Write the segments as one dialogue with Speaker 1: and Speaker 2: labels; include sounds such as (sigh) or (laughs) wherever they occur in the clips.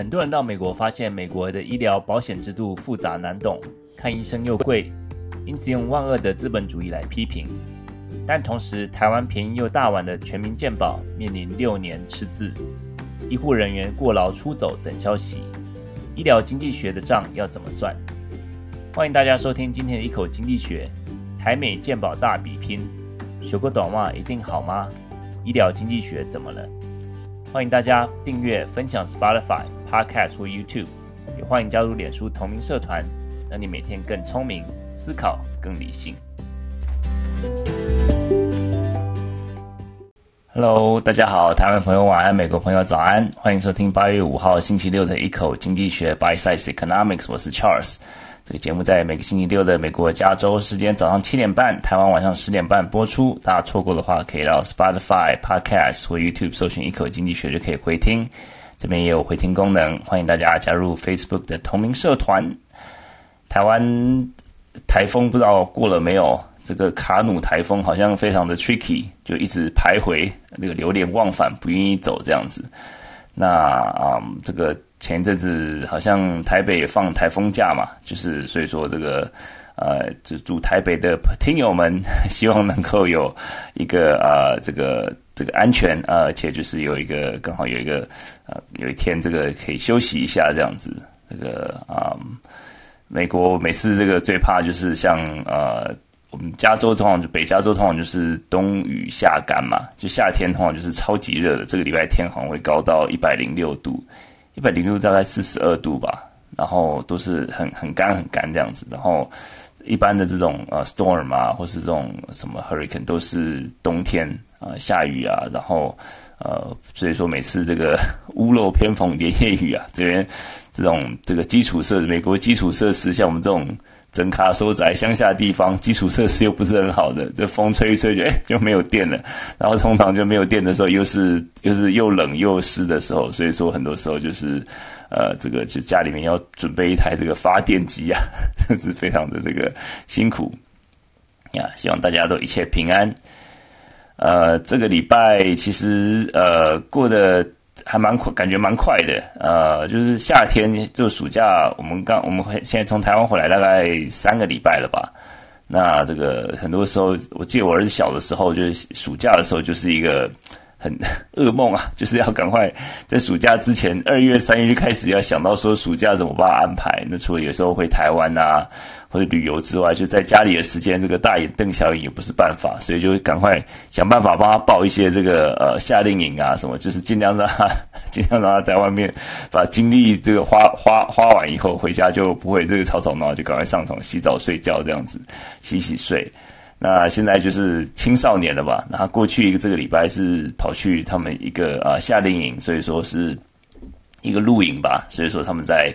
Speaker 1: 很多人到美国发现，美国的医疗保险制度复杂难懂，看医生又贵，因此用万恶的资本主义来批评。但同时，台湾便宜又大碗的全民健保面临六年赤字，医护人员过劳出走等消息，医疗经济学的账要怎么算？欢迎大家收听今天的一口经济学，台美健保大比拼，学过短袜一定好吗？医疗经济学怎么了？欢迎大家订阅、分享 Spotify、Podcast 或 YouTube，也欢迎加入脸书同名社团，让你每天更聪明，思考更理性。Hello，大家好，台湾朋友晚安，美国朋友早安，欢迎收听八月五号星期六的一口经济学 Bite Size Economics，我是 Charles。这个节目在每个星期六的美国加州时间早上七点半，台湾晚上十点半播出。大家错过的话，可以到 Spotify、Podcast 或 YouTube 搜寻“一口经济学”就可以回听。这边也有回听功能，欢迎大家加入 Facebook 的同名社团。台湾台风不知道过了没有？这个卡努台风好像非常的 tricky，就一直徘徊，那个流连忘返，不愿意走这样子。那啊、嗯，这个。前一阵子好像台北放台风假嘛，就是所以说这个呃，就住台北的听友们，(laughs) 希望能够有一个呃这个这个安全啊、而且就是有一个刚好有一个呃有一天这个可以休息一下这样子。这个啊、美国每次这个最怕就是像呃我们加州通常就北加州通常就是冬雨夏干嘛，就夏天通常就是超级热的，这个礼拜天好像会高到一百零六度。一百零六大概四十二度吧，然后都是很很干很干这样子，然后一般的这种呃 storm 啊，或是这种什么 hurricane 都是冬天、呃、下雨啊，然后呃所以说每次这个 (laughs) 屋漏偏逢连夜雨啊，这边这种这个基础设施美国基础设施像我们这种。整卡收窄乡下地方，基础设施又不是很好的，这风吹一吹就哎就没有电了，然后通常就没有电的时候，又是又是又冷又湿的时候，所以说很多时候就是，呃，这个就家里面要准备一台这个发电机啊，这 (laughs) 是非常的这个辛苦呀。希望大家都一切平安。呃，这个礼拜其实呃过得。还蛮快，感觉蛮快的。呃，就是夏天，就暑假，我们刚我们现在从台湾回来大概三个礼拜了吧。那这个很多时候，我记得我儿子小的时候，就是暑假的时候，就是一个。很 (laughs) 噩梦啊，就是要赶快在暑假之前，二月、三月就开始要想到说暑假怎么办安排。那除了有时候回台湾啊或者旅游之外，就在家里的时间，这个大眼瞪小眼也不是办法，所以就赶快想办法帮他报一些这个呃夏令营啊什么，就是尽量让他 (laughs) 尽量让他在外面把精力这个花花花完以后，回家就不会这个吵吵闹闹，就赶快上床洗澡睡觉这样子洗洗睡。那现在就是青少年了吧？那过去一个这个礼拜是跑去他们一个啊夏令营，所以说是一个露营吧。所以说他们在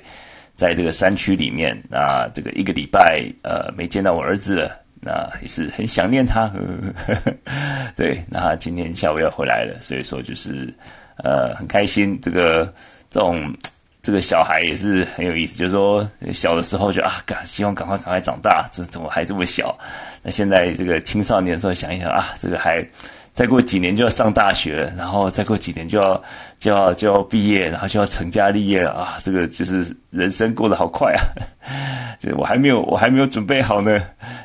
Speaker 1: 在这个山区里面，那这个一个礼拜呃没见到我儿子了，那也是很想念他。呵 (laughs) 呵对，那他今天下午要回来了，所以说就是呃很开心。这个这种。这个小孩也是很有意思，就是说小的时候就啊，赶希望赶快赶快长大，这怎么还这么小？那现在这个青少年的时候想一想啊，这个还再过几年就要上大学了，然后再过几年就要就要就要毕业，然后就要成家立业了啊！这个就是人生过得好快啊，(laughs) 就我还没有我还没有准备好呢，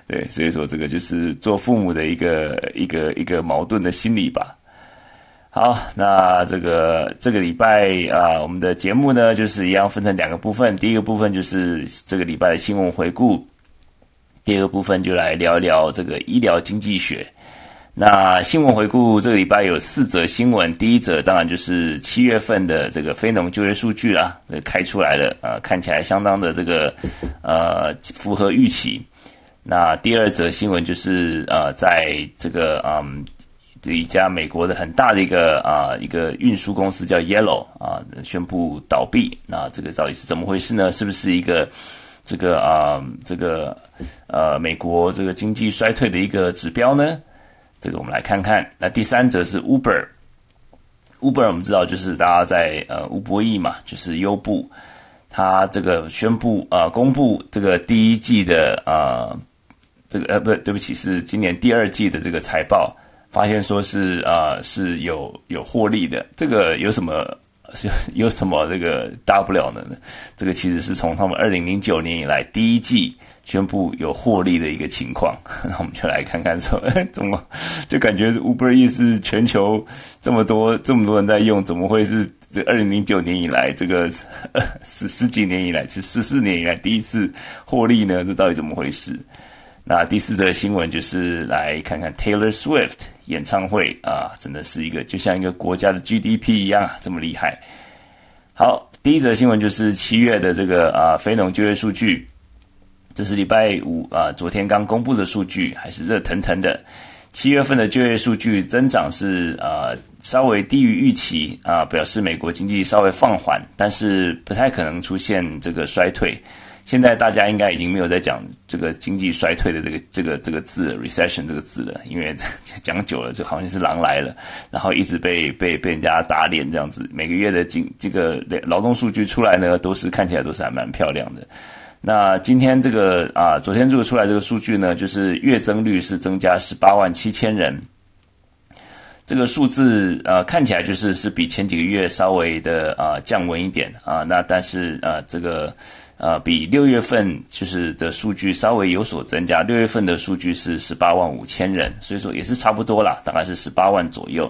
Speaker 1: 对，所以说这个就是做父母的一个一个一个矛盾的心理吧。好，那这个这个礼拜啊、我们的节目呢，就是一样分成两个部分。第一个部分就是这个礼拜的新闻回顾，第二个部分就来聊一聊这个医疗经济学。那新闻回顾这个礼拜有四则新闻，第一则当然就是七月份的这个非农就业数据啦，这开出来了，呃，看起来相当的这个呃符合预期。那第二则新闻就是呃，在这个嗯。这一家美国的很大的一个啊一个运输公司叫 Yellow 啊宣布倒闭，那这个到底是怎么回事呢？是不是一个这个啊这个呃美国这个经济衰退的一个指标呢？这个我们来看看。那第三则是 Uber，Uber 我们知道就是大家在呃吴博弈嘛，就是优步，他这个宣布啊公布这个第一季的啊这个呃不对不起是今年第二季的这个财报。发现说是啊、是有有获利的，这个有什么有 (laughs) 有什么这个大不了的呢？这个其实是从他们二零零九年以来第一季宣布有获利的一个情况。那 (laughs) 我们就来看看说，(laughs) 怎么就感觉 Uber Eats 全球这么多这么多人在用，怎么会是这二零零九年以来这个 (laughs) 十十几年以来，是十四年以来第一次获利呢？这到底怎么回事？那第四则新闻就是来看看 Taylor Swift 演唱会啊，真的是一个就像一个国家的 GDP 一样这么厉害。好，第一则新闻就是七月的这个啊非农就业数据，这是礼拜五啊昨天刚公布的数据，还是热腾腾的。七月份的就业数据增长是啊稍微低于预期啊，表示美国经济稍微放缓，但是不太可能出现这个衰退。现在大家应该已经没有在讲这个经济衰退的这个这个这个字 recession 这个字了，因为讲久了就好像是狼来了，然后一直被被被人家打脸这样子。每个月的经这个劳动数据出来呢，都是看起来都是还蛮漂亮的。那今天这个啊，昨天这个出来这个数据呢，就是月增率是增加十八万七千人，这个数字呃看起来就是是比前几个月稍微的啊降温一点啊，那但是啊这个。呃，比六月份就是的数据稍微有所增加，六月份的数据是十八万五千人，所以说也是差不多啦，大概是十八万左右。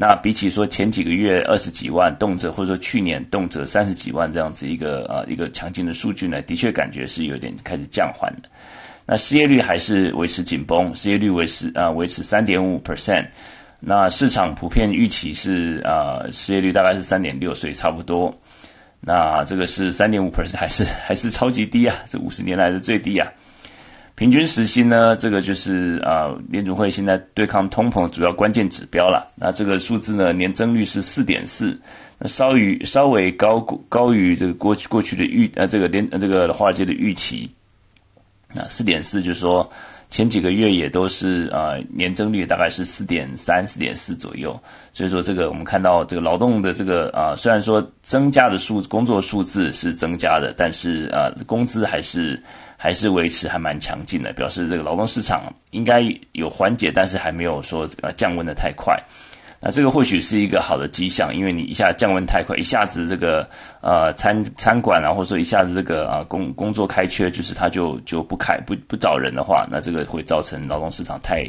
Speaker 1: 那比起说前几个月二十几万动辄，或者说去年动辄三十几万这样子一个呃一个强劲的数据呢，的确感觉是有点开始降缓的。那失业率还是维持紧绷，失业率维持啊、维持三点五 percent。那市场普遍预期是啊、失业率大概是三点六，所以差不多。那这个是三点五 percent，还是还是超级低啊？这五十年来的最低啊！平均时薪呢？这个就是啊，联准会现在对抗通膨主要关键指标了。那这个数字呢，年增率是四点四，那稍于稍微高高于这个过去过去的预呃这个联这个华尔街的预期。那四点四就是说。前几个月也都是啊、年增率大概是四点三、四点四左右。所以说，这个我们看到这个劳动的这个啊、虽然说增加的数工作数字是增加的，但是啊、工资还是还是维持还蛮强劲的，表示这个劳动市场应该有缓解，但是还没有说呃降温的太快。那这个或许是一个好的迹象，因为你一下降温太快，一下子这个呃餐餐馆啊，或者说一下子这个啊工工作开缺，就是他就就不开不不找人的话，那这个会造成劳动市场太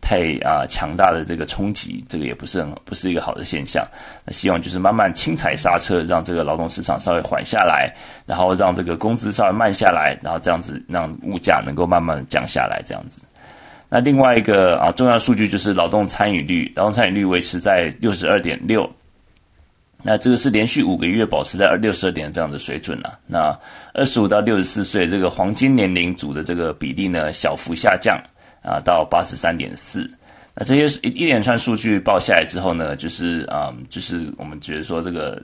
Speaker 1: 太啊强大的这个冲击，这个也不是很不是一个好的现象。那希望就是慢慢轻踩刹车，让这个劳动市场稍微缓下来，然后让这个工资稍微慢下来，然后这样子让物价能够慢慢降下来，这样子。那另外一个啊重要数据就是劳动参与率，劳动参与率维持在六十二点六，那这个是连续五个月保持在六十二点这样的水准了啊。那二十五到六十四岁这个黄金年龄组的这个比例呢，小幅下降啊到八十三点四。那这些一一连串数据报下来之后呢，就是啊就是我们觉得说这个。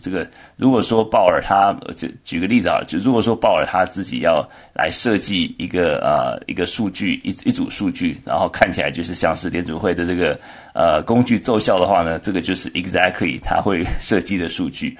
Speaker 1: 这个如果说鲍尔他，就举个例子啊，就如果说鲍尔他自己要来设计一个呃一个数据一一组数据，然后看起来就是像是联组会的这个呃工具奏效的话呢，这个就是 exactly 他会设计的数据。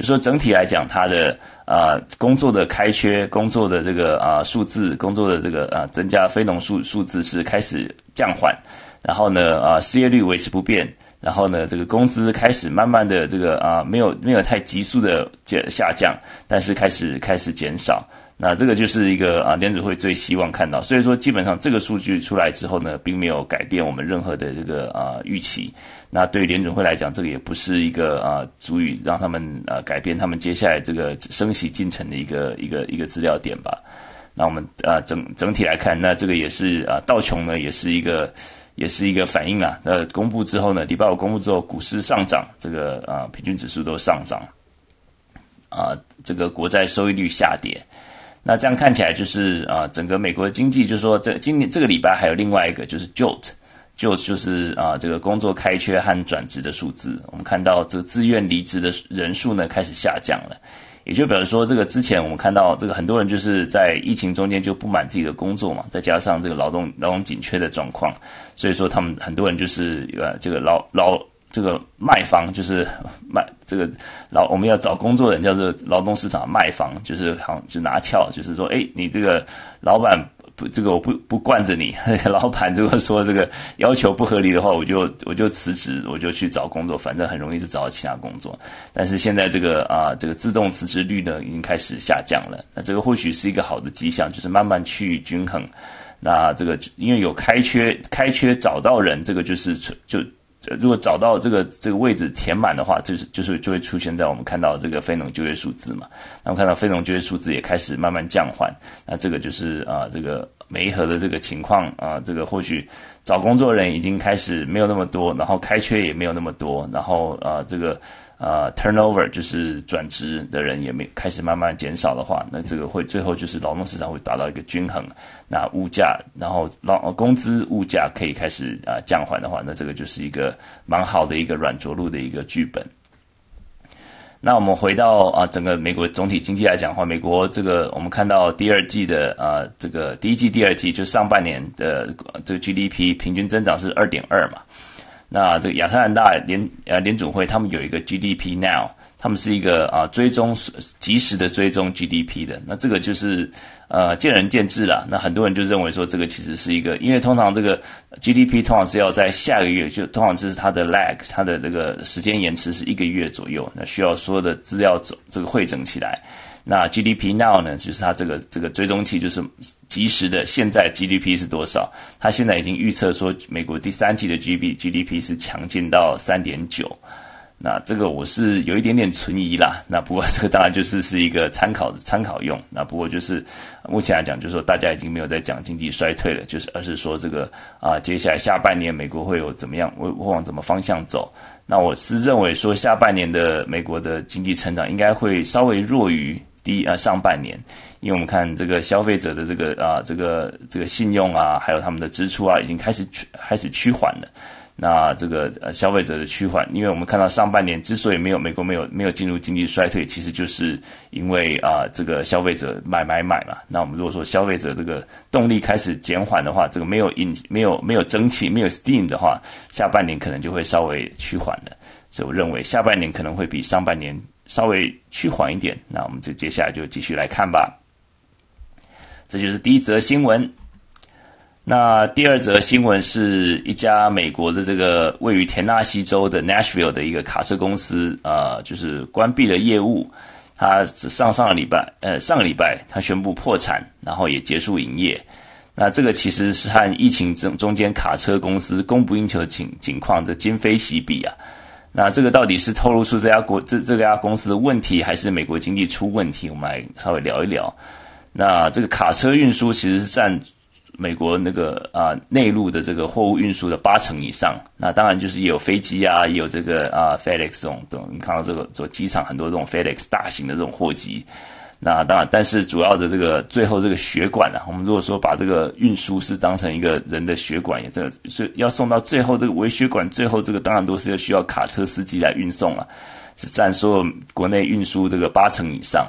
Speaker 1: 就说整体来讲，它的啊工作的开缺、工作的这个啊、数字、工作的这个啊、增加非农数数字是开始降缓，然后呢啊、失业率维持不变。然后呢，这个工资开始慢慢的这个啊，没有没有太急速的减下降，但是开始开始减少。那这个就是一个啊，联准会最希望看到。所以说，基本上这个数据出来之后呢，并没有改变我们任何的这个啊预期。那对于联准会来讲，这个也不是一个啊足以让他们啊改变他们接下来这个升息进程的一个一个一个资料点吧。那我们啊整整体来看，那这个也是啊道琼呢也是一个。也是一个反应啊。那公布之后呢，礼拜五公布之后，股市上涨，这个啊平均指数都上涨，啊这个国债收益率下跌。那这样看起来就是啊，整个美国的经济就是说，这今年这个礼拜还有另外一个就是 JOLT，JOLT 就是啊这个工作开缺和转职的数字。我们看到这个自愿离职的人数呢开始下降了。也就表示说，这个之前我们看到这个很多人就是在疫情中间就不满自己的工作嘛，再加上这个劳动劳动紧缺的状况，所以说他们很多人就是呃这个劳劳这个卖方就是 (laughs) 卖这个劳我们要找工作人叫做劳动市场卖方，就是好就拿翘，就是说哎你这个老板不，这个我不不惯着你。(laughs) 老板如果说这个要求不合理的话，我就我就辞职，我就去找工作，反正很容易就找到其他工作。但是现在这个啊，这个自动辞职率呢，已经开始下降了。那这个或许是一个好的迹象，就是慢慢趋于均衡。那这个因为有开缺，开缺找到人，这个就是就。如果找到这个这个位置填满的话，就是就是就会出现在我们看到这个非农就业数字嘛。那我们看到非农就业数字也开始慢慢降缓，那这个就是啊这个媒合的这个情况啊，这个或许找工作人已经开始没有那么多，然后开缺也没有那么多，然后啊这个。呃，turnover 就是转职的人也没开始慢慢减少的话，那这个会最后就是劳动市场会达到一个均衡，那物价然后劳工资物价可以开始啊、呃、降缓的话，那这个就是一个蛮好的一个软着陆的一个剧本。那我们回到啊、整个美国总体经济来讲的话，美国这个我们看到第二季的啊、这个第一季第二季就上半年的这个 GDP 平均增长是二点二嘛。那这个亚特兰大联呃联总会他们有一个 GDP Now，他们是一个啊追踪及时的追踪 GDP 的。那这个就是呃见仁见智啦。那很多人就认为说这个其实是一个，因为通常这个 GDP 通常是要在下个月，就通常就是它的 lag，它的这个时间延迟是一个月左右，那需要所有的资料走这个汇整起来。那 GDP Now 呢，就是它这个这个追踪器，就是及时的现在 GDP 是多少？它现在已经预测说，美国第三季的 GDP GDP 是强劲到三点九。那这个我是有一点点存疑啦。那不过 (laughs) 这个当然就是是一个参考的参考用。那不过就是目前来讲，就是说大家已经没有在讲经济衰退了，就是而是说这个啊，接下来下半年美国会有怎么样，会往怎么方向走？那我是认为说，下半年的美国的经济成长应该会稍微弱于。一啊，上半年，因为我们看这个消费者的这个啊，这个这个信用啊，还有他们的支出啊，已经开始趋开始趋缓了。那这个呃，消费者的趋缓，因为我们看到上半年之所以没有美国没有没有进入经济衰退，其实就是因为啊，这个消费者买买买嘛。那我们如果说消费者这个动力开始减缓的话，这个没有引没有没有蒸汽没有 steam 的话，下半年可能就会稍微趋缓了。所以我认为下半年可能会比上半年。稍微趋缓一点，那我们就接下来就继续来看吧。这就是第一则新闻。那第二则新闻是一家美国的这个位于田纳西州的 Nashville 的一个卡车公司，呃，就是关闭了业务。它上上个礼拜，呃，上个礼拜它宣布破产，然后也结束营业。那这个其实是和疫情中中间卡车公司供不应求的情情况这今非昔比啊。那这个到底是透露出这家国这这家公司的问题，还是美国经济出问题？我们来稍微聊一聊。那这个卡车运输其实是占美国那个啊内陆的这个货物运输的八成以上。那当然就是也有飞机啊，也有这个啊 FedEx 这种等，你看到这个做机场很多这种 FedEx 大型的这种货机。那当然，但是主要的这个最后这个血管啊，我们如果说把这个运输是当成一个人的血管，也这个是要送到最后这个微血管，最后这个当然都是要需要卡车司机来运送啊，是占所有国内运输这个八成以上。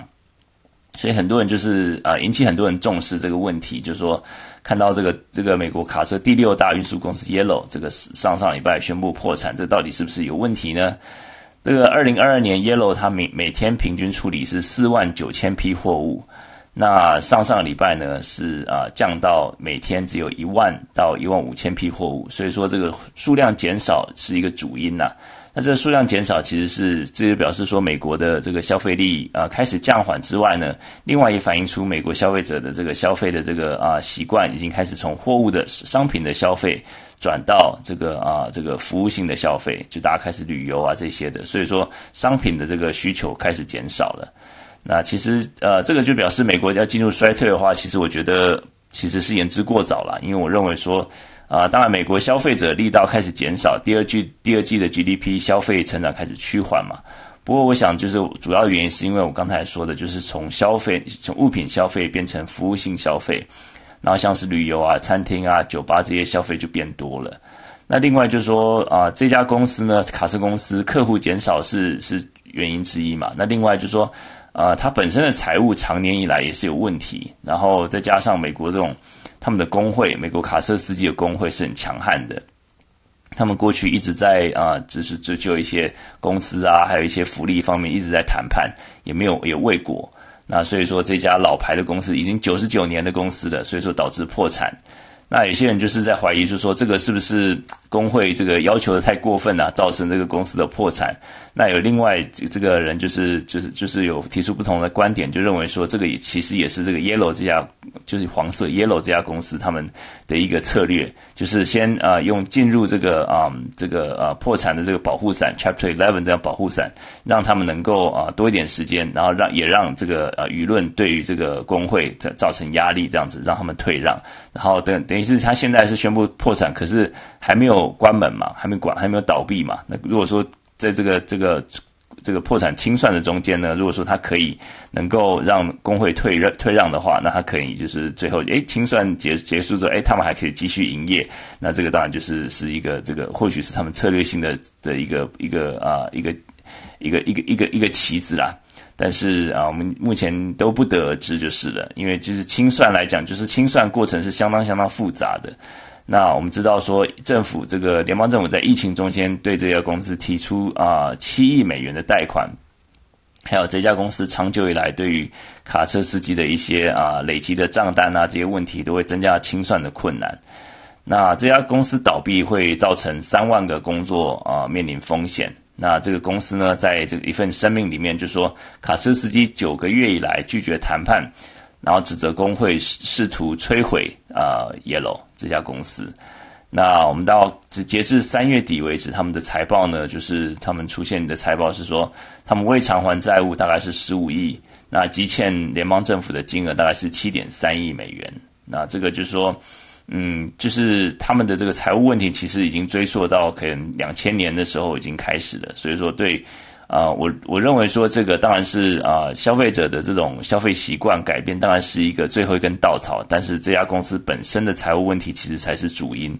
Speaker 1: 所以很多人就是啊，引起很多人重视这个问题，就是说看到这个这个美国卡车第六大运输公司 Yellow 这个上上礼拜宣布破产，这到底是不是有问题呢？这个二零二二年，Yellow 它每每天平均处理是四万九千批货物，那上上礼拜呢是啊降到每天只有一万到一万五千批货物，所以说这个数量减少是一个主因呐。那这个数量减少其实是这就表示说美国的这个消费力啊开始降缓之外呢，另外也反映出美国消费者的这个消费的这个啊习惯已经开始从货物的商品的消费。转到这个啊，这个服务性的消费，就大家开始旅游啊这些的，所以说商品的这个需求开始减少了。那其实呃，这个就表示美国要进入衰退的话，其实我觉得其实是言之过早了，因为我认为说啊，当然美国消费者力道开始减少，第二季第二季的 GDP 消费成长开始趋缓嘛。不过我想就是主要原因是因为我刚才说的，就是从消费从物品消费变成服务性消费。然后像是旅游啊、餐厅啊、酒吧这些消费就变多了。那另外就是说啊，这家公司呢，卡车公司客户减少是是原因之一嘛。那另外就是说，啊，它本身的财务长年以来也是有问题。然后再加上美国这种他们的工会，美国卡车司机的工会是很强悍的。他们过去一直在啊，就是追究一些公司啊，还有一些福利方面一直在谈判，也没有也未果。那所以说这家老牌的公司已经九十九年的公司了，所以说导致破产。那有些人就是在怀疑，就是说这个是不是工会这个要求的太过分了，造成这个公司的破产？那有另外这这个人就是就是就是有提出不同的观点，就认为说这个也其实也是这个 Yellow 这家就是黄色 Yellow 这家公司他们的一个策略，就是先啊、呃、用进入这个啊、这个啊、呃、破产的这个保护伞 Chapter Eleven 这样保护伞，让他们能够啊、呃、多一点时间，然后让也让这个呃舆论对于这个工会造造成压力，这样子让他们退让，然后等等。其实他现在是宣布破产，可是还没有关门嘛，还没关，还没有倒闭嘛。那如果说在这个这个这个破产清算的中间呢，如果说他可以能够让工会退让退让的话，那他可以就是最后诶清算结结束之后，诶他们还可以继续营业。那这个当然就是是一个这个或许是他们策略性的的一个一个啊一个一个一个一个一个棋子啦。但是啊，我们目前都不得而知就是了，因为就是清算来讲，就是清算过程是相当相当复杂的。那我们知道说，政府这个联邦政府在疫情中间对这家公司提出啊七亿美元的贷款，还有这家公司长久以来对于卡车司机的一些啊累积的账单啊这些问题，都会增加清算的困难。那这家公司倒闭会造成三万个工作啊面临风险。那这个公司呢，在这一份声明里面就说，卡车司机九个月以来拒绝谈判，然后指责工会试图摧毁啊、Yellow 这家公司。那我们到截至三月底为止，他们的财报呢，就是他们出现的财报是说，他们未偿还债务大概是十五亿，那积欠联邦政府的金额大概是七点三亿美元。那这个就是说。嗯，就是他们的这个财务问题，其实已经追溯到可能两千年的时候已经开始了。所以说对，啊，我我认为说这个当然是啊、消费者的这种消费习惯改变，当然是一个最后一根稻草。但是这家公司本身的财务问题，其实才是主因，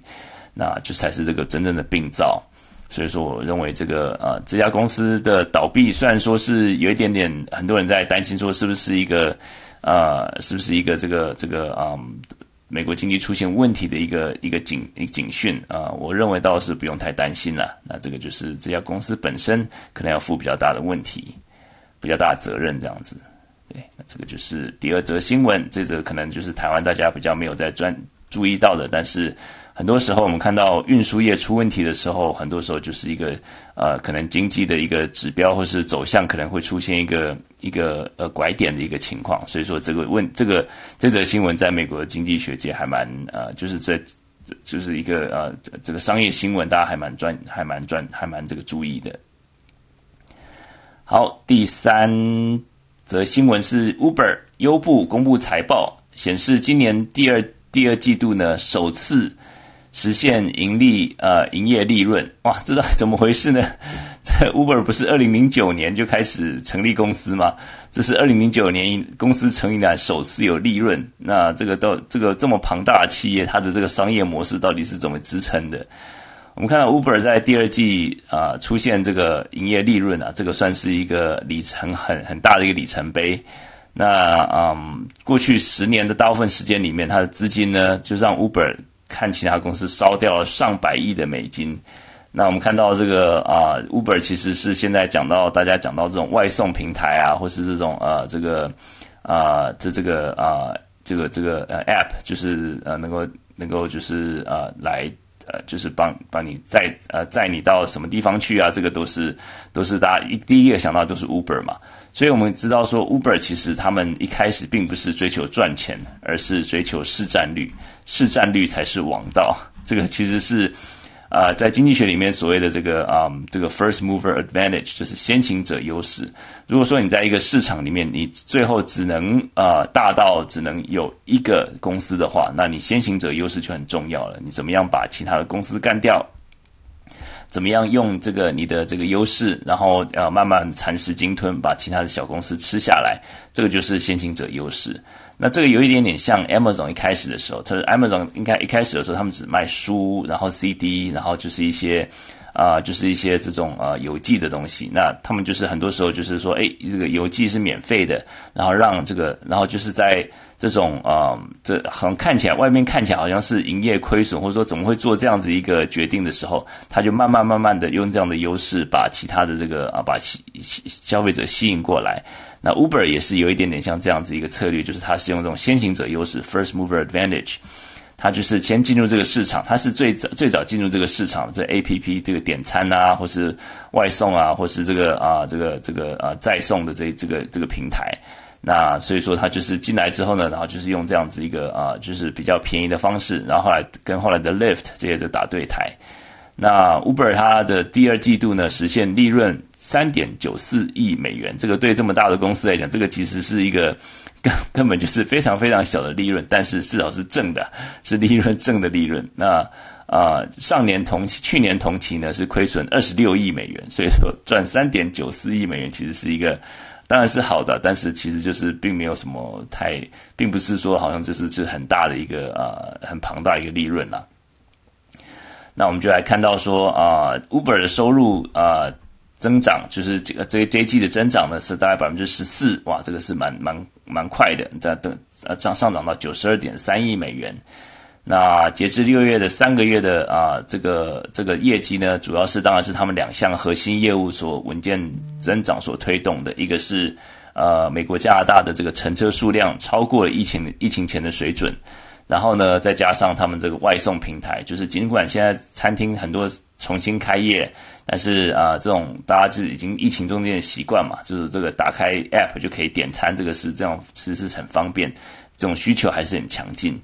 Speaker 1: 那就才是这个真正的病灶。所以说，我认为这个啊、呃，这家公司的倒闭，虽然说是有一点点，很多人在担心说是不是一个啊、呃，是不是一个这个这个啊。嗯美国经济出现问题的一个一个警一个警讯啊，我认为倒是不用太担心了。那这个就是这家公司本身可能要负比较大的问题，比较大的责任这样子。对，那这个就是第二则新闻，这则可能就是台湾大家比较没有在专注意到的，但是。很多时候，我们看到运输业出问题的时候，很多时候就是一个呃，可能经济的一个指标或是走向可能会出现一个一个呃拐点的一个情况。所以说，这个问这个这则新闻在美国的经济学界还蛮呃，就是这就是一个呃这个商业新闻，大家还蛮专还蛮专还蛮这个注意的。好，第三则新闻是 Uber 优步公布财报，显示今年第二第二季度呢首次。实现盈利，呃，营业利润，哇，这到底怎么回事呢？(laughs) 这 Uber 不是二零零九年就开始成立公司吗？这是二零零九年公司成立以来首次有利润。那这个到这个这么庞大的企业，它的这个商业模式到底是怎么支撑的？我们看到 Uber 在第二季啊、出现这个营业利润啊，这个算是一个里程很很大的一个里程碑。那嗯，过去十年的大部分时间里面，它的资金呢就让 Uber。看其他公司烧掉了上百亿的美金，那我们看到这个啊，Uber 其实是现在讲到大家讲到这种外送平台啊，或是这种呃这个啊这这个啊这个这个呃 App，就是呃能够能够就是呃来呃就是帮帮你载呃载你到什么地方去啊，这个都是都是大家一第一个想到都是 Uber 嘛，所以我们知道说 Uber 其实他们一开始并不是追求赚钱，而是追求市占率。市占率才是王道，这个其实是，啊、在经济学里面所谓的这个啊、这个 first mover advantage 就是先行者优势。如果说你在一个市场里面，你最后只能啊、大到只能有一个公司的话，那你先行者优势就很重要了。你怎么样把其他的公司干掉？怎么样用这个你的这个优势，然后呃慢慢蚕食鲸吞，把其他的小公司吃下来？这个就是先行者优势。那这个有一点点像 Amazon 一开始的时候，它是 Amazon 应该一开始的时候，他们只卖书，然后 CD，然后就是一些啊、就是一些这种呃邮寄的东西。那他们就是很多时候就是说，哎，这个邮寄是免费的，然后让这个，然后就是在这种啊、这好像看起来外面看起来好像是营业亏损，或者说怎么会做这样子一个决定的时候，他就慢慢慢慢的用这样的优势把其他的这个啊，把吸消费者吸引过来。那 Uber 也是有一点点像这样子一个策略，就是它是用这种先行者优势 （first mover advantage），它就是先进入这个市场，它是最早最早进入这个市场，这 APP 这个点餐啊，或是外送啊，或是这个啊这个这个啊再送的这这个这个平台。那所以说，它就是进来之后呢，然后就是用这样子一个啊，就是比较便宜的方式，然后后来跟后来的 Lyft 这些的打对台。那 Uber 它的第二季度呢，实现利润三点九四亿美元，这个对这么大的公司来讲，这个其实是一个 (laughs) 根根本就是非常非常小的利润，但是至少是正的，是利润正的利润。那啊，上年同期、去年同期呢是亏损二十六亿美元，所以说赚三点九四亿美元其实是一个当然是好的，但是其实就是并没有什么太，并不是说好像就是是很大的一个啊很庞大一个利润啦。那我们就来看到说啊，Uber 的收入啊增长，就是这个这这一季的增长呢是大概百分之十四，哇，这个是蛮蛮蛮快的，在等呃涨上涨到九十二点三亿美元。那截至六月的三个月的啊这个这个业绩呢，主要是当然是他们两项核心业务所稳健增长所推动的，一个是呃美国加拿大的这个乘车数量超过了疫情疫情前的水准。然后呢，再加上他们这个外送平台，就是尽管现在餐厅很多重新开业，但是啊、这种大家就已经疫情中间的习惯嘛，就是这个打开 App 就可以点餐，这个是这样，其实是很方便，这种需求还是很强劲。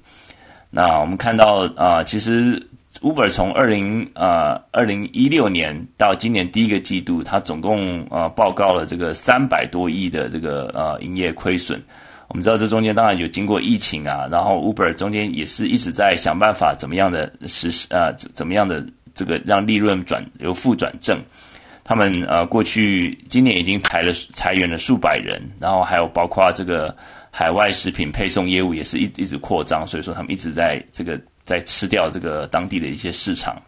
Speaker 1: 那我们看到啊、其实 Uber 从二零啊二零一六年到今年第一个季度，它总共、呃、报告了这个三百多亿的这个呃营业亏损。我们知道这中间当然有经过疫情啊，然后 Uber 中间也是一直在想办法怎么样的实施啊，怎么样的这个让利润转由负转正。他们呃过去今年已经裁了裁员了数百人，然后还有包括这个海外食品配送业务也是一一直扩张，所以说他们一直在这个在吃掉这个当地的一些市场。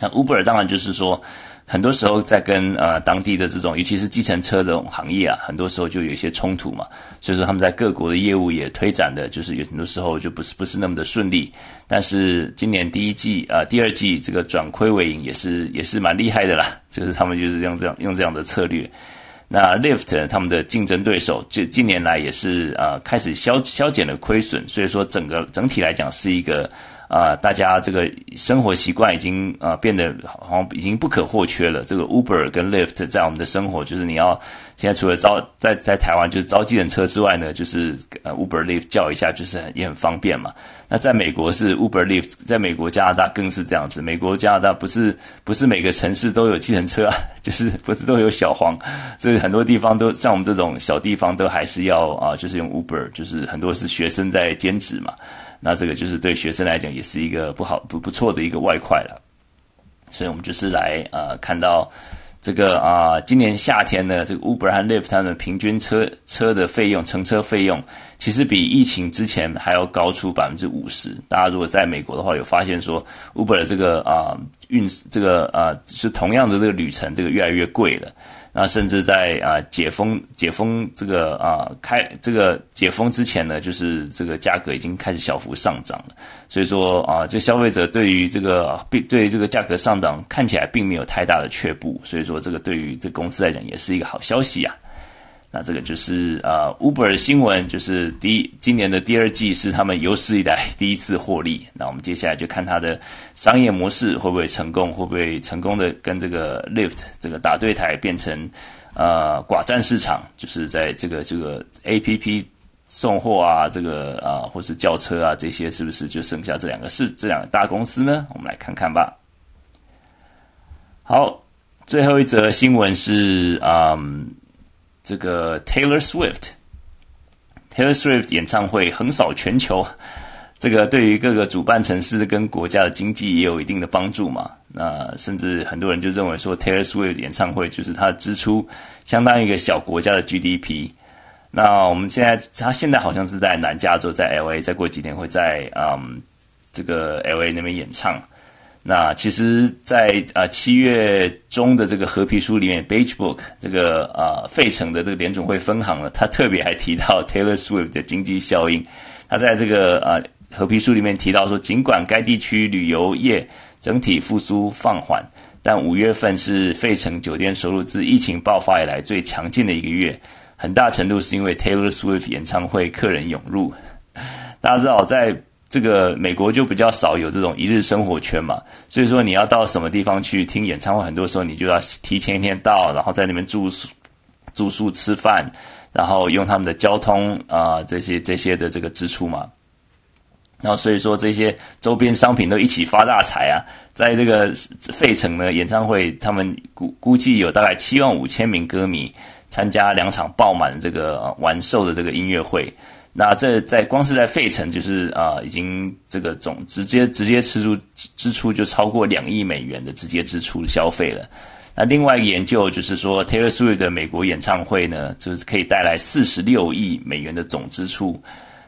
Speaker 1: 那 Uber 当然就是说。很多时候在跟呃当地的这种，尤其是计程车这种行业啊，很多时候就有一些冲突嘛。所以说他们在各国的业务也推展的，就是有很多时候就不是不是那么的顺利。但是今年第一季啊、第二季这个转亏为盈也是也是蛮厉害的啦。就是他们就是用这样用这样的策略。那 l i f t 他们的竞争对手，就近年来也是、呃、开始消削减了亏损。所以说整个整体来讲是一个。啊、大家这个生活习惯已经啊、变得好像已经不可或缺了。这个 Uber 跟 Lyft 在我们的生活，就是你要现在除了招在在台湾就是招计程车之外呢，就是呃 Uber Lyft 叫一下，就是很也很方便嘛。那在美国是 Uber Lyft，在美国加拿大更是这样子。美国加拿大不是不是每个城市都有计程车啊，(laughs) 就是不是都有小黄，所以很多地方都像我们这种小地方都还是要啊，就是用 Uber，就是很多是学生在兼职嘛。那这个就是对学生来讲也是一个不好不不错的一个外快了，所以我们就是来呃看到这个啊、今年夏天呢，这个 Uber 和 Lyft 它的平均车车的费用，乘车费用其实比疫情之前还要高出百分之五十。大家如果在美国的话，有发现说 Uber 的这个啊、运这个啊、是同样的这个旅程，这个越来越贵了。那甚至在啊解封解封这个啊开这个解封之前呢，就是这个价格已经开始小幅上涨了。所以说啊，这消费者对于这个并对于这个价格上涨看起来并没有太大的却步。所以说这个对于这公司来讲也是一个好消息呀。那这个就是啊，Uber 的新闻，就是第，今年的第二季是他们有史以来第一次获利。(laughs) 那我们接下来就看它的商业模式会不会成功，会不会成功的跟这个 Lyft 这个打对台，变成呃寡占市场，就是在这个这个 APP 送货啊，这个啊或是叫车啊这些，是不是就剩下这两个是这两个大公司呢？我们来看看吧。好，最后一则新闻是嗯。这个 Taylor Swift，Taylor Swift 演唱会横扫全球，这个对于各个主办城市跟国家的经济也有一定的帮助嘛。那甚至很多人就认为说，Taylor Swift 演唱会就是它的支出相当于一个小国家的 GDP。那我们现在，他现在好像是在南加州，在 LA，再过几天会在嗯这个 LA 那边演唱。那其实在，啊七月中的这个合皮书里面，Beige Book 这个啊费城的这个联总会分行呢，他特别还提到 Taylor Swift 的经济效应。他在这个啊合皮书里面提到说，尽管该地区旅游业整体复苏放缓，但五月份是费城酒店收入自疫情爆发以来最强劲的一个月，很大程度是因为 Taylor Swift 演唱会客人涌入。大家知道在。这个美国就比较少有这种一日生活圈嘛，所以说你要到什么地方去听演唱会，很多时候你就要提前一天到，然后在那边住宿、住宿、吃饭，然后用他们的交通啊、这些这些的这个支出嘛。然后所以说这些周边商品都一起发大财啊，在这个费城呢演唱会，他们估估计有大概七万五千名歌迷参加两场爆满这个完售的这个音乐会。那这在光是在费城，就是啊、已经这个总直接直接支出支出就超过两亿美元的直接支出消费了。那另外一个研究就是说，Taylor Swift 的美国演唱会呢，就是可以带来四十六亿美元的总支出。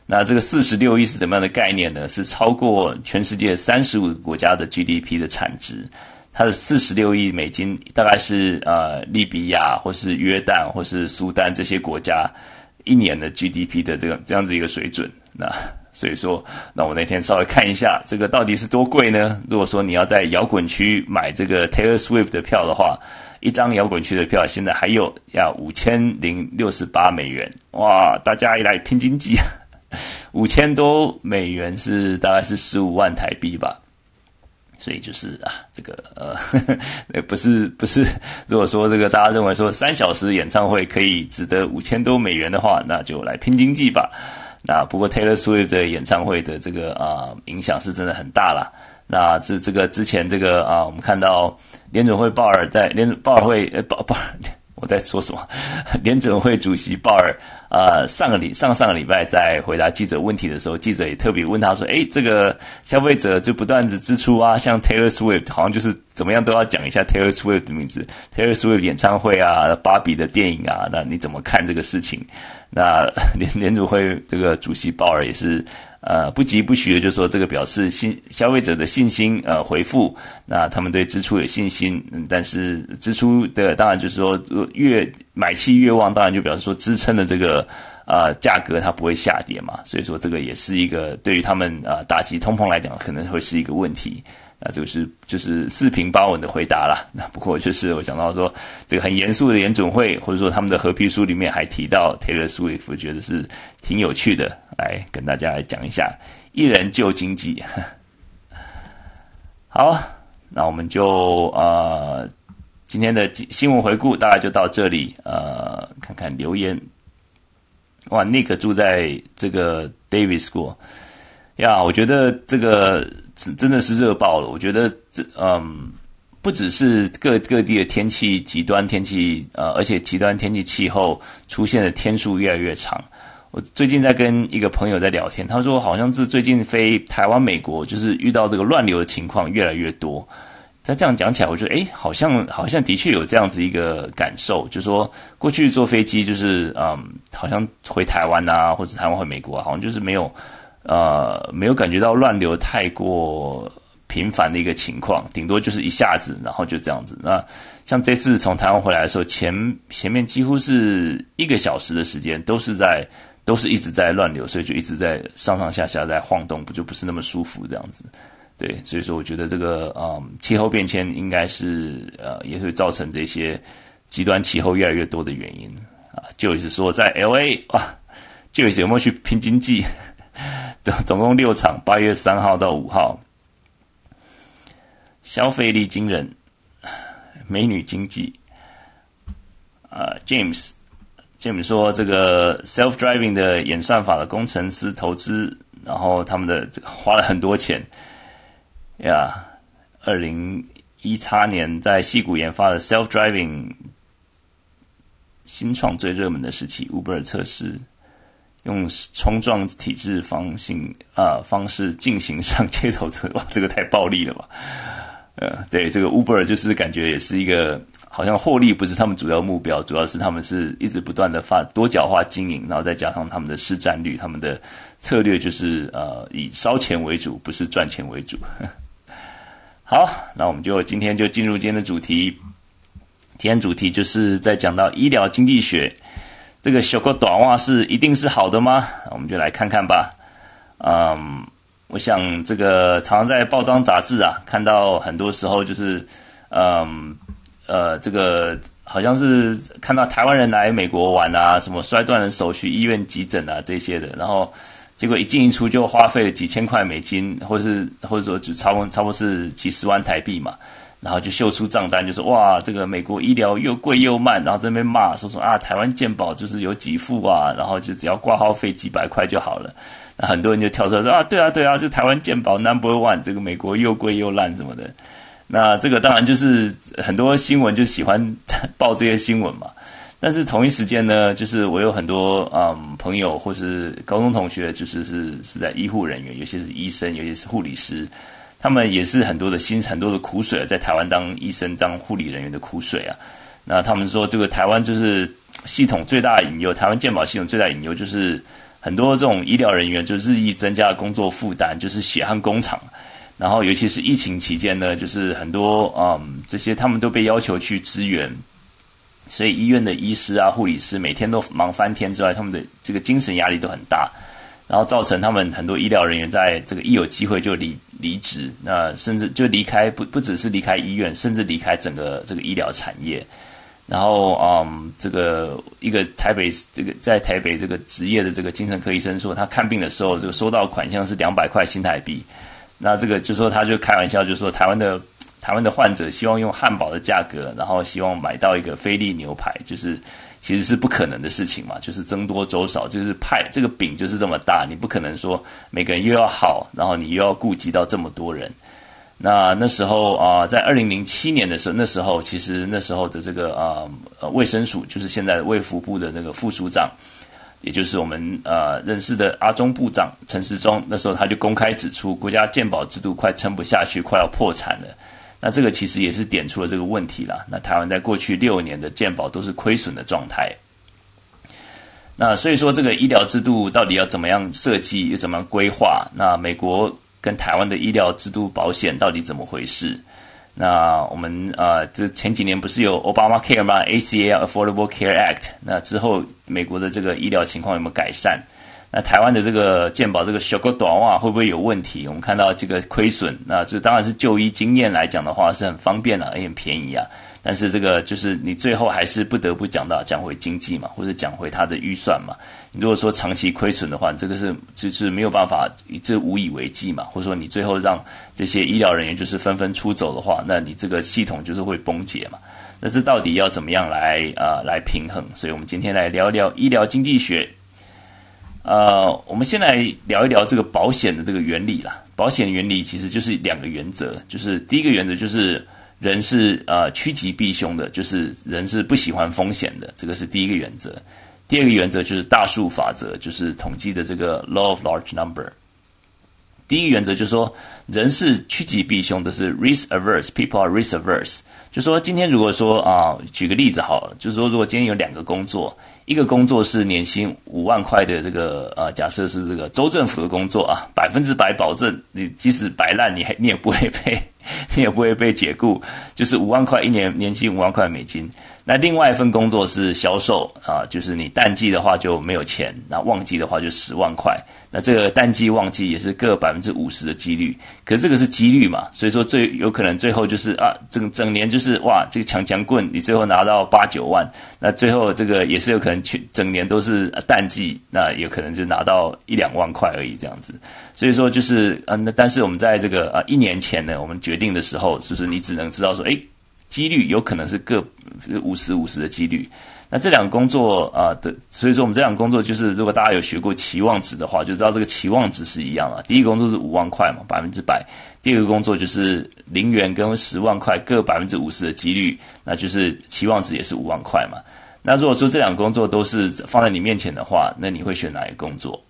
Speaker 1: 那这个四十六亿是怎么样的概念呢？是超过全世界三十五个国家的 GDP 的产值。它的四十六亿美金大概是呃利比亚或是约旦或是苏丹这些国家。一年的 GDP 的这个这样子一个水准，那所以说，那我那天稍微看一下，这个到底是多贵呢？如果说你要在摇滚区买这个 Taylor Swift 的票的话，一张摇滚区的票现在还有要五千零六十八美元，哇！大家一来拼经济，五千多美元是大概是十五万台币吧。所以就是啊，这个呃呵呵，(laughs) 不是不是，如果说这个大家认为说三小时演唱会可以值得五千多美元的话，那就来拼经济吧。那不过 Taylor Swift 的演唱会的这个啊影响是真的很大啦。那这这个之前这个啊，我们看到联准会鲍尔在联鲍尔会呃鲍鲍尔，(laughs) 我在说什么？(laughs) 联准会主席鲍尔。呃，上个礼上上个礼拜在回答记者问题的时候，记者也特别问他说：“哎，这个消费者就不断的支出啊，像 Taylor Swift 好像就是怎么样都要讲一下 Taylor Swift 的名字，Taylor Swift 演唱会啊，芭比的电影啊，那你怎么看这个事情？”那 (laughs) 联联储会这个主席鲍尔也是。呃，不疾不徐的就说这个表示信消费者的信心呃回复，那他们对支出有信心，嗯，但是支出的当然就是说越买气越旺，当然就表示说支撑的这个呃价格它不会下跌嘛，所以说这个也是一个对于他们呃打击通膨来讲可能会是一个问题。那这个是就是四平八稳的回答啦。那不过就是我想到说，这个很严肃的联准会，或者说他们的合皮书里面还提到 Taylor Swift，觉得是挺有趣的，来跟大家来讲一下一人救经济。好，那我们就呃今天的新闻回顾大概就到这里。呃，看看留言。哇，Nick 住在这个 Davis School。呀，我觉得这个真的是热爆了。我觉得这嗯，不只是各各地的天气极端天气，呃，而且极端天气气候出现的天数越来越长。我最近在跟一个朋友在聊天，他说好像是最近飞台湾、美国，就是遇到这个乱流的情况越来越多。他这样讲起来，我觉得诶，好像好像的确有这样子一个感受，就说过去坐飞机就是嗯，好像回台湾啊，或者台湾回美国，好像就是没有。呃，没有感觉到乱流太过频繁的一个情况，顶多就是一下子，然后就这样子。那像这次从台湾回来的时候，前前面几乎是一个小时的时间，都是在都是一直在乱流，所以就一直在上上下下在晃动，不就不是那么舒服这样子。对，所以说我觉得这个嗯气候变迁应该是呃也会造成这些极端气候越来越多的原因啊。就是说在 LA 啊，就是有没有去拼经济？总 (laughs) 总共六场，八月三号到五号，消费力惊人，美女经济。呃，James James 说，这个 self-driving 的演算法的工程师投资，然后他们的这个花了很多钱呀。二零一八年在矽谷研发的 self-driving 新创最热门的时期，Uber 测试。用冲撞体制方式啊方式进行上街头车，哇，这个太暴力了吧？呃，对，这个 Uber 就是感觉也是一个好像获利不是他们主要目标，主要是他们是一直不断的发多角化经营，然后再加上他们的市占率，他们的策略就是呃以烧钱为主，不是赚钱为主。(laughs) 好，那我们就今天就进入今天的主题。今天主题就是在讲到医疗经济学，这个修个短袜是一定是好的吗？我们就来看看吧。嗯，我想这个常常在报章杂志啊看到，很多时候就是，嗯呃，这个好像是看到台湾人来美国玩啊，什么摔断了手去医院急诊啊这些的，然后。结果一进一出就花费了几千块美金，或是或者说就差不多差不多是几十万台币嘛，然后就秀出账单，就说哇，这个美国医疗又贵又慢，然后在那边骂说说啊，台湾健保就是有给付啊，然后就只要挂号费几百块就好了。那很多人就跳出来说啊，对啊对啊，就台湾健保 number one，这个美国又贵又烂什么的。那这个当然就是很多新闻就喜欢报这些新闻嘛。但是同一时间呢，就是我有很多嗯朋友或是高中同学，就是是是在医护人员，尤其是医生，尤其是护理师，他们也是很多的心很多的苦水，在台湾当医生当护理人员的苦水啊。那他们说，这个台湾就是系统最大的隐忧，台湾健保系统最大的隐忧就是很多这种医疗人员就日益增加的工作负担，就是血汗工厂。然后尤其是疫情期间呢，就是很多嗯这些他们都被要求去支援。所以医院的医师啊、护理师每天都忙翻天之外，他们的这个精神压力都很大，然后造成他们很多医疗人员在这个一有机会就离离职，那甚至就离开不不只是离开医院，甚至离开整个这个医疗产业。然后嗯，这个一个台北这个在台北这个职业的这个精神科医生说，他看病的时候这个收到款项是两百块新台币，那这个就说他就开玩笑就说台湾的。台湾的患者希望用汉堡的价格，然后希望买到一个菲力牛排，就是其实是不可能的事情嘛，就是僧多粥少，就是派这个饼就是这么大，你不可能说每个人又要好，然后你又要顾及到这么多人。那那时候啊、在二零零七年的时候，那时候其实那时候的这个啊卫生署，就是现在卫福部的那个副署长，也就是我们呃认识的阿中部长陈时中，那时候他就公开指出，国家健保制度快撑不下去，快要破产了。那这个其实也是点出了这个问题了。那台湾在过去六年的健保都是亏损的状态。那所以说，这个医疗制度到底要怎么样设计，又怎么样规划？那美国跟台湾的医疗制度保险到底怎么回事？那我们呃，这前几年不是有 Obamacare 吗？ACA Affordable Care Act。那之后，美国的这个医疗情况有没有改善？那台湾的这个健保这个小个短袜会不会有问题？我们看到这个亏损，那这当然是就医经验来讲的话是很方便的，也很便宜啊。但是这个就是你最后还是不得不讲到讲回经济嘛，或者讲回它的预算嘛。你如果说长期亏损的话，这个是就是没有办法，这无以为继嘛。或者说你最后让这些医疗人员就是纷纷出走的话，那你这个系统就是会崩解嘛。那这到底要怎么样来啊、来平衡？所以我们今天来聊聊医疗经济学。呃，我们先来聊一聊这个保险的这个原理啦。保险原理其实就是两个原则，就是第一个原则就是人是呃趋吉避凶的，就是人是不喜欢风险的，这个是第一个原则。第二个原则就是大数法则，就是统计的这个 law of large number。第一个原则就是说人是趋吉避凶的，是 risk averse，people are risk averse。就说今天如果说啊，举个例子好了，就是说如果今天有两个工作。一个工作是年薪五万块的这个呃，假设是这个州政府的工作啊，百分之百保证你即使摆烂，你还你也不会被 (laughs) 你也不会被解雇，就是五万块一年年薪五万块美金。那另外一份工作是销售啊，就是你淡季的话就没有钱，那旺季的话就十万块。那这个淡季旺季也是各百分之五十的几率，可是这个是几率嘛，所以说最有可能最后就是啊，整整年就是哇，这个强强棍你最后拿到八九万，那最后这个也是有可能全整年都是淡季，那有可能就拿到一两万块而已这样子。所以说就是嗯，那但是我们在这个啊一年前呢，我们决定的时候，就是你只能知道说，诶。几率有可能是各五十五十的几率，那这两个工作啊的，所以说我们这两个工作就是，如果大家有学过期望值的话，就知道这个期望值是一样啊。第一个工作是五万块嘛，百分之百；第二个工作就是零元跟十万块各百分之五十的几率，那就是期望值也是五万块嘛。那如果说这两个工作都是放在你面前的话，那你会选哪一个工作？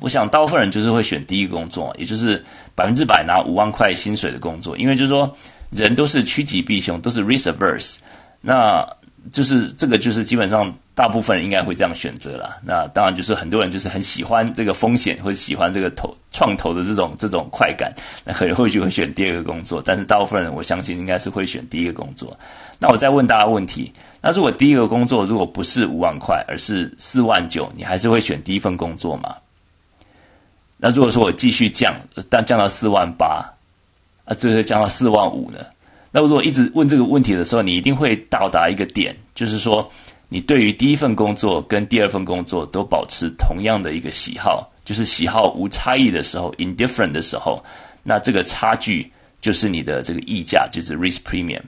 Speaker 1: 我想大部分人就是会选第一个工作，也就是百分之百拿五万块薪水的工作，因为就是说。人都是趋吉避凶，都是 risk averse。那就是这个，就是基本上大部分人应该会这样选择了。那当然就是很多人就是很喜欢这个风险，或者喜欢这个投创投的这种这种快感，那可能会就会选第二个工作。但是大部分人我相信应该是会选第一个工作。那我再问大家问题：那如果第一个工作如果不是五万块，而是四万九，你还是会选第一份工作吗？那如果说我继续降，但降到四万八，啊，最后降到四万五呢？那如果一直问这个问题的时候，你一定会到达一个点，就是说，你对于第一份工作跟第二份工作都保持同样的一个喜好，就是喜好无差异的时候，indifferent 的时候，那这个差距就是你的这个溢价，就是 risk premium。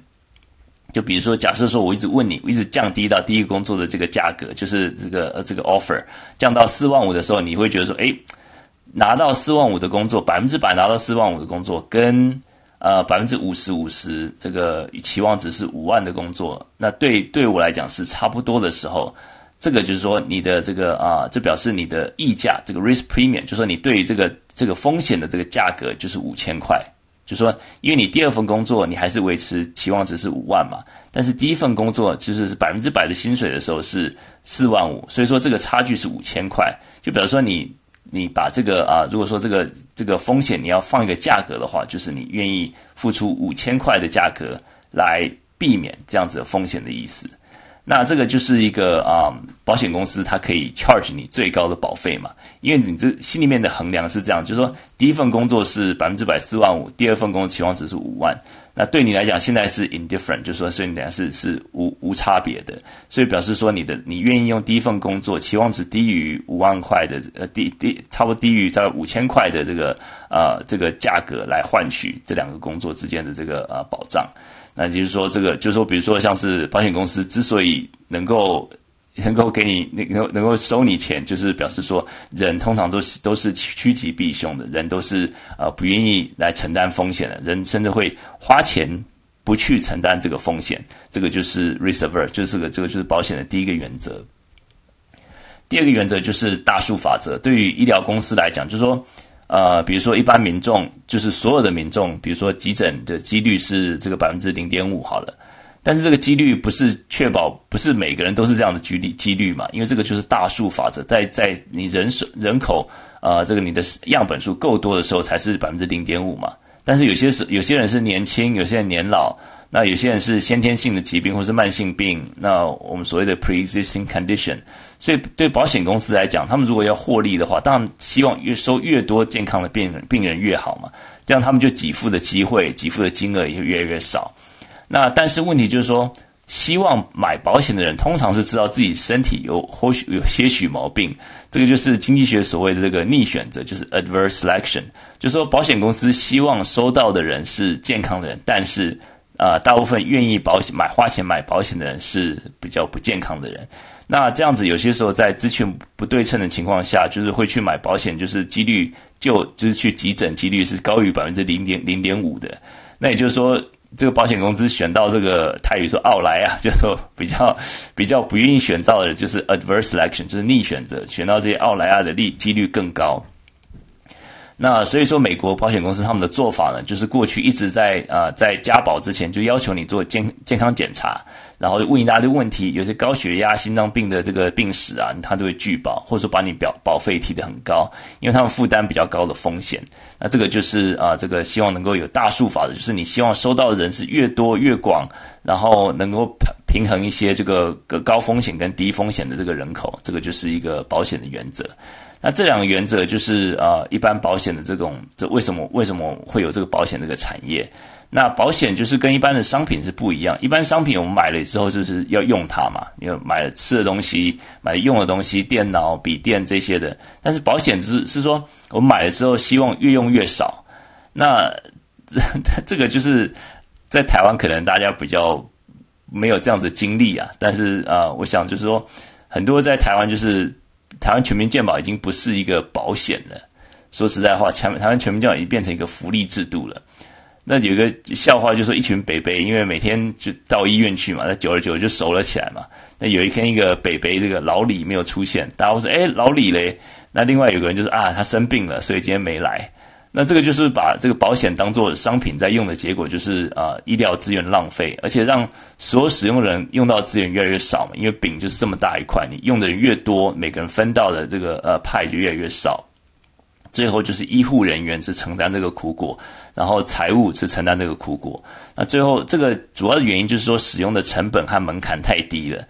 Speaker 1: 就比如说，假设说我一直问你，我一直降低到第一个工作的这个价格，就是这个呃这个 offer 降到四万五的时候，你会觉得说，诶，拿到四万五的工作，百分之百拿到四万五的工作跟。呃，百分之五十五十，这个期望值是五万的工作，那对对我来讲是差不多的时候，这个就是说你的这个啊，这表示你的溢价，这个 risk premium，就是说你对于这个这个风险的这个价格就是五千块，就说因为你第二份工作你还是维持期望值是五万嘛，但是第一份工作其实是百分之百的薪水的时候是四万五，所以说这个差距是五千块，就比如说你。你把这个啊，如果说这个这个风险你要放一个价格的话，就是你愿意付出五千块的价格来避免这样子的风险的意思。那这个就是一个啊，保险公司它可以 charge 你最高的保费嘛，因为你这心里面的衡量是这样，就是说第一份工作是百分之百四万五，第二份工期望值是五万。那对你来讲，现在是 indifferent，就是说，所以你俩是是无无差别的，所以表示说你的你愿意用第一份工作期望值低于五万块的呃低低差不多低于在五千块的这个呃这个价格来换取这两个工作之间的这个呃保障。那就是说这个就是说，比如说像是保险公司之所以能够。能够给你能能能够收你钱，就是表示说，人通常都是都是趋趋吉避凶的，人都是呃不愿意来承担风险的，人甚至会花钱不去承担这个风险。这个就是 risk-averse，就是个这个就是保险的第一个原则。第二个原则就是大数法则。对于医疗公司来讲，就是说，呃，比如说一般民众，就是所有的民众，比如说急诊的几率是这个百分之零点五，好了。但是这个几率不是确保，不是每个人都是这样的几率几率嘛？因为这个就是大数法则，在在你人手人口呃，这个你的样本数够多的时候，才是百分之零点五嘛。但是有些是有些人是年轻，有些人年老，那有些人是先天性的疾病或是慢性病，那我们所谓的 pre-existing condition。所以对保险公司来讲，他们如果要获利的话，当然希望越收越多健康的病人病人越好嘛，这样他们就给付的机会、给付的金额也会越来越少。那但是问题就是说，希望买保险的人通常是知道自己身体有或许有些许毛病，这个就是经济学所谓的这个逆选择，就是 adverse selection，就是说保险公司希望收到的人是健康的人，但是啊、大部分愿意保险买花钱买保险的人是比较不健康的人。那这样子有些时候在资讯不对称的情况下，就是会去买保险，就是几率就就是去急诊几率是高于百分之零点零点五的。那也就是说。这个保险公司选到这个泰语说奥莱啊，就是说比较 (laughs) 比较不愿意选到的，就是 adverse selection，就是逆选择，选到这些奥莱啊的利几率更高。那所以说，美国保险公司他们的做法呢，就是过去一直在啊、在加保之前就要求你做健健康检查，然后问一大堆问题，有些高血压、心脏病的这个病史啊，他都会拒保，或者说把你表保费提得很高，因为他们负担比较高的风险。那这个就是啊、这个希望能够有大数法的，就是你希望收到的人是越多越广，然后能够平衡一些这个高风险跟低风险的这个人口，这个就是一个保险的原则。那这两个原则就是啊、一般保险的这种，这为什么为什么会有这个保险这个产业？那保险就是跟一般的商品是不一样。一般商品我们买了之后就是要用它嘛，要买了吃的东西，买用的东西，电脑、笔电这些的。但是保险是是说，我买了之后希望越用越少。那 (laughs) 这个就是在台湾可能大家比较没有这样的经历啊。但是啊、我想就是说，很多在台湾就是。台湾全民健保已经不是一个保险了，说实在话，台台湾全民健保已经变成一个福利制度了。那有一个笑话，就是一群北北，因为每天就到医院去嘛，那久而久之就熟了起来嘛。那有一天一个北北这个老李没有出现，大家会说：“哎，老李嘞？”那另外有个人就是啊，他生病了，所以今天没来。那这个就是把这个保险当做商品在用的结果，就是啊、呃，医疗资源浪费，而且让所有使用人用到资源越来越少嘛。因为饼就是这么大一块，你用的人越多，每个人分到的这个呃派就越来越少。最后就是医护人员是承担这个苦果，然后财务是承担这个苦果。那最后这个主要的原因就是说，使用的成本和门槛太低了。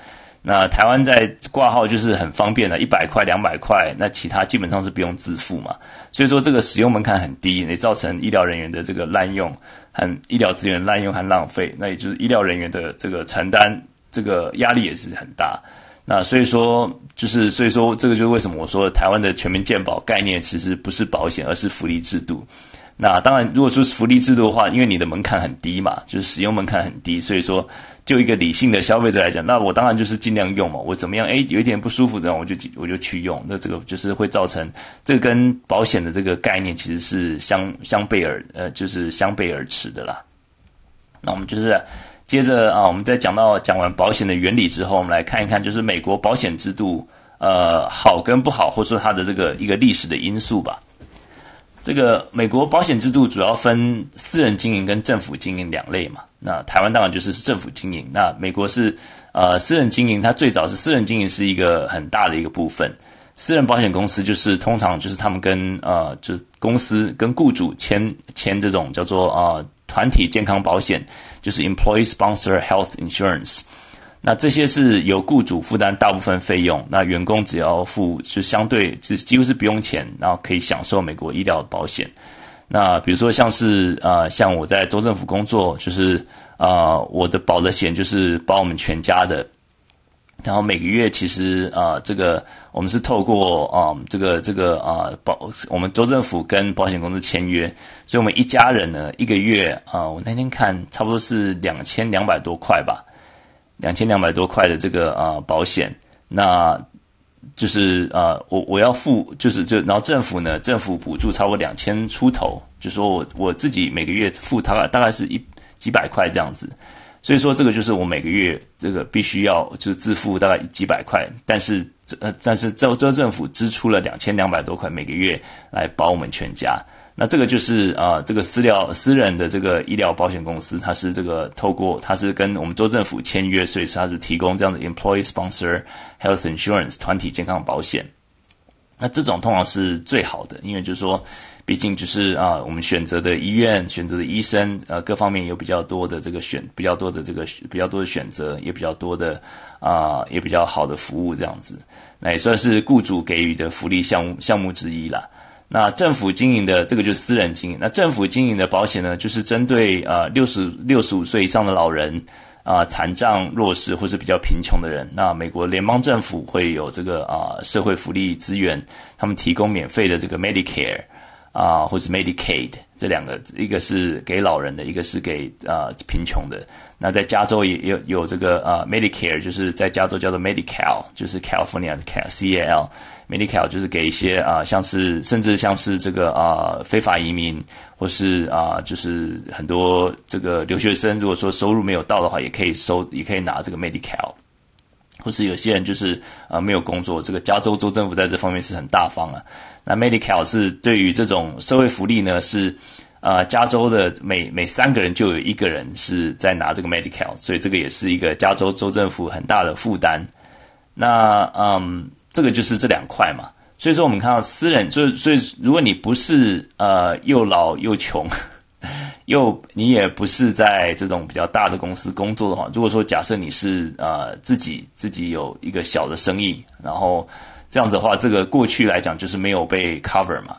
Speaker 1: 那台湾在挂号就是很方便的，一百块、两百块，那其他基本上是不用自付嘛。所以说这个使用门槛很低，也造成医疗人员的这个滥用和医疗资源滥用和浪费，那也就是医疗人员的这个承担这个压力也是很大。那所以说就是所以说这个就是为什么我说台湾的全民健保概念其实不是保险，而是福利制度。那当然，如果说是福利制度的话，因为你的门槛很低嘛，就是使用门槛很低，所以说就一个理性的消费者来讲，那我当然就是尽量用嘛。我怎么样？诶，有一点不舒服的，我就我就去用。那这个就是会造成这个跟保险的这个概念其实是相相背而呃，就是相背而驰的啦。那我们就是接着啊，我们在讲到讲完保险的原理之后，我们来看一看，就是美国保险制度呃好跟不好，或者说它的这个一个历史的因素吧。这个美国保险制度主要分私人经营跟政府经营两类嘛。那台湾当然就是政府经营。那美国是呃私人经营，它最早是私人经营是一个很大的一个部分。私人保险公司就是通常就是他们跟呃就公司跟雇主签签这种叫做呃团体健康保险，就是 Employee Sponsor Health Insurance。那这些是由雇主负担大部分费用，那员工只要付就相对是几乎是不用钱，然后可以享受美国医疗保险。那比如说像是呃像我在州政府工作，就是啊、我的保的险就是保我们全家的，然后每个月其实啊、这个我们是透过啊、这个这个啊、保我们州政府跟保险公司签约，所以我们一家人呢一个月啊、我那天看差不多是两千两百多块吧。两千两百多块的这个啊、呃、保险，那就是啊、呃、我我要付就是就然后政府呢政府补助超过两千出头，就说我我自己每个月付大概大概是一几百块这样子，所以说这个就是我每个月这个必须要就是自付大概几百块，但是呃但是州州政府支出了两千两百多块每个月来保我们全家。那这个就是啊、呃，这个私疗私人的这个医疗保险公司，它是这个透过它是跟我们州政府签约，所以它是提供这样的 employee sponsor health insurance 团体健康保险。那这种通常是最好的，因为就是说，毕竟就是啊、我们选择的医院、选择的医生，呃，各方面有比较多的这个选，比较多的这个比较多的选择，也比较多的啊、也比较好的服务这样子。那也算是雇主给予的福利项目项目之一啦。那政府经营的这个就是私人经营。那政府经营的保险呢，就是针对呃六十六十五岁以上的老人啊、残障弱势或是比较贫穷的人。那美国联邦政府会有这个啊、社会福利资源，他们提供免费的这个 Medicare 啊、呃、或是 Medicaid 这两个，一个是给老人的，一个是给啊、贫穷的。那在加州也有有这个呃 Medicare，就是在加州叫做 Medi-Cal，就是 California 的 Cal C A L。Medi-Cal 就是给一些啊、像是甚至像是这个啊、非法移民，或是啊、就是很多这个留学生，如果说收入没有到的话，也可以收，也可以拿这个 Medi-Cal。或是有些人就是啊、没有工作，这个加州州政府在这方面是很大方啊。那 Medi-Cal 是对于这种社会福利呢，是、呃、加州的每每三个人就有一个人是在拿这个 Medi-Cal，所以这个也是一个加州州政府很大的负担。那嗯。这个就是这两块嘛，所以说我们看到私人，所以所以如果你不是呃又老又穷，(laughs) 又你也不是在这种比较大的公司工作的话，如果说假设你是呃自己自己有一个小的生意，然后这样子的话，这个过去来讲就是没有被 cover 嘛。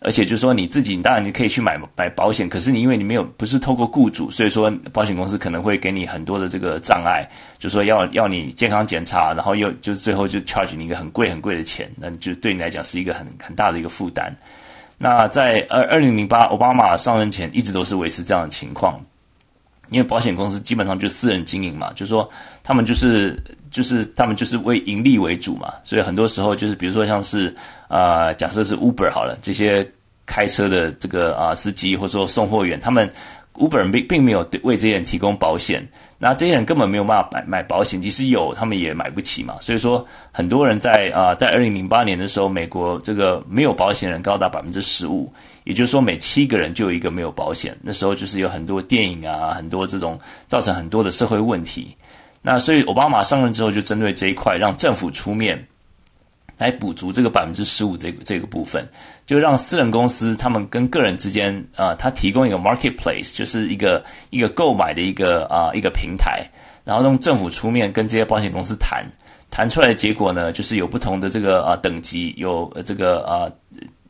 Speaker 1: 而且就是说你自己，当然你可以去买买保险，可是你因为你没有不是透过雇主，所以说保险公司可能会给你很多的这个障碍，就说要要你健康检查，然后又就是最后就 charge 你一个很贵很贵的钱，那就对你来讲是一个很很大的一个负担。那在二二零零八奥巴马上任前，一直都是维持这样的情况。因为保险公司基本上就私人经营嘛，就是说他们就是就是他们就是为盈利为主嘛，所以很多时候就是比如说像是啊、假设是 Uber 好了，这些开车的这个啊、司机或者说送货员，他们 Uber 并并没有对为这些人提供保险，那这些人根本没有办法买买保险，即使有，他们也买不起嘛。所以说，很多人在啊、在二零零八年的时候，美国这个没有保险人高达百分之十五，也就是说，每七个人就有一个没有保险。那时候就是有很多电影啊，很多这种造成很多的社会问题。那所以，奥巴马上任之后就针对这一块，让政府出面。来补足这个百分之十五这个这个部分，就让私人公司他们跟个人之间啊、呃，他提供一个 marketplace，就是一个一个购买的一个啊、一个平台，然后用政府出面跟这些保险公司谈，谈出来的结果呢，就是有不同的这个啊、等级，有这个啊、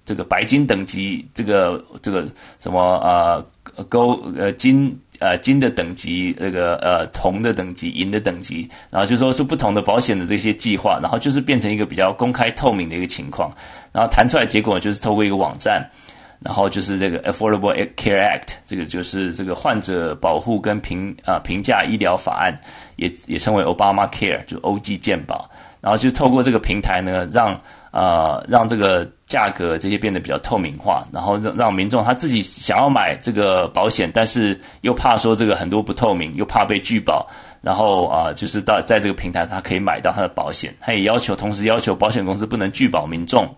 Speaker 1: 这个白金等级，这个这个什么啊 gold 呃金。呃，金的等级，那个呃，铜的等级，银的等级，然后就说是不同的保险的这些计划，然后就是变成一个比较公开透明的一个情况，然后谈出来结果就是透过一个网站，然后就是这个 Affordable Care Act，这个就是这个患者保护跟评啊评价医疗法案，也也称为 Obama Care，就 OG 健保，然后就透过这个平台呢，让。呃，让这个价格这些变得比较透明化，然后让让民众他自己想要买这个保险，但是又怕说这个很多不透明，又怕被拒保，然后啊、就是到在这个平台他可以买到他的保险，他也要求同时要求保险公司不能拒保民众。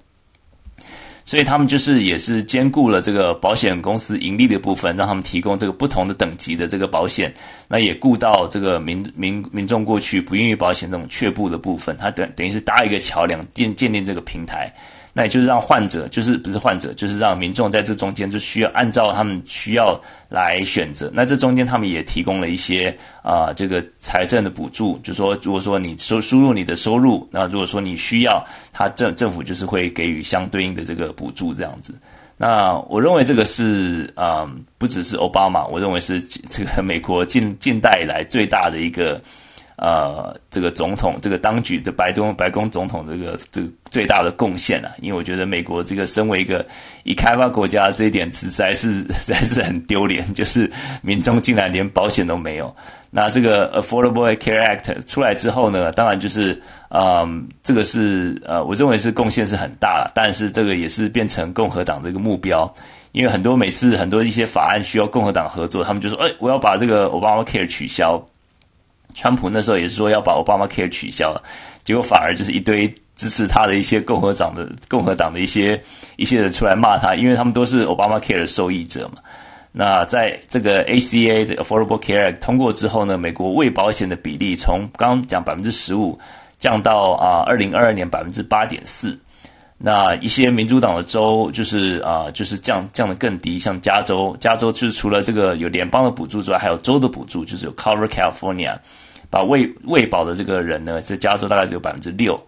Speaker 1: 所以他们就是也是兼顾了这个保险公司盈利的部分，让他们提供这个不同的等级的这个保险，那也顾到这个民民民众过去不愿意保险这种却步的部分，他等等于是搭一个桥梁，建建立这个平台。那也就是让患者，就是不是患者，就是让民众在这中间就需要按照他们需要来选择。那这中间他们也提供了一些啊、这个财政的补助，就说如果说你收输入你的收入，那如果说你需要，他政政府就是会给予相对应的这个补助这样子。那我认为这个是啊、不只是奥巴马，我认为是这个美国近近代以来最大的一个。呃，这个总统，这个当局的白宫白宫总统，这个这个最大的贡献啊，因为我觉得美国这个身为一个已开发国家，这一点实在是 (laughs) 实在是很丢脸，就是民众竟然连保险都没有。那这个 Affordable Care Act 出来之后呢，当然就是，嗯、这个是呃，我认为是贡献是很大了，但是这个也是变成共和党的一个目标，因为很多每次很多一些法案需要共和党合作，他们就说，哎，我要把这个 Obamacare 取消。川普那时候也是说要把 Obamacare 取消了，结果反而就是一堆支持他的一些共和党的共和党的一些一些人出来骂他，因为他们都是 Obamacare 的受益者嘛。那在这个 ACA 这 Affordable Care 通过之后呢，美国未保险的比例从刚刚讲百分之十五降到啊二零二二年百分之八点四。那一些民主党的州就是啊、就是降降得更低，像加州，加州就是除了这个有联邦的补助之外，还有州的补助，就是有 Cover California，把未未保的这个人呢，在加州大概只有百分之六，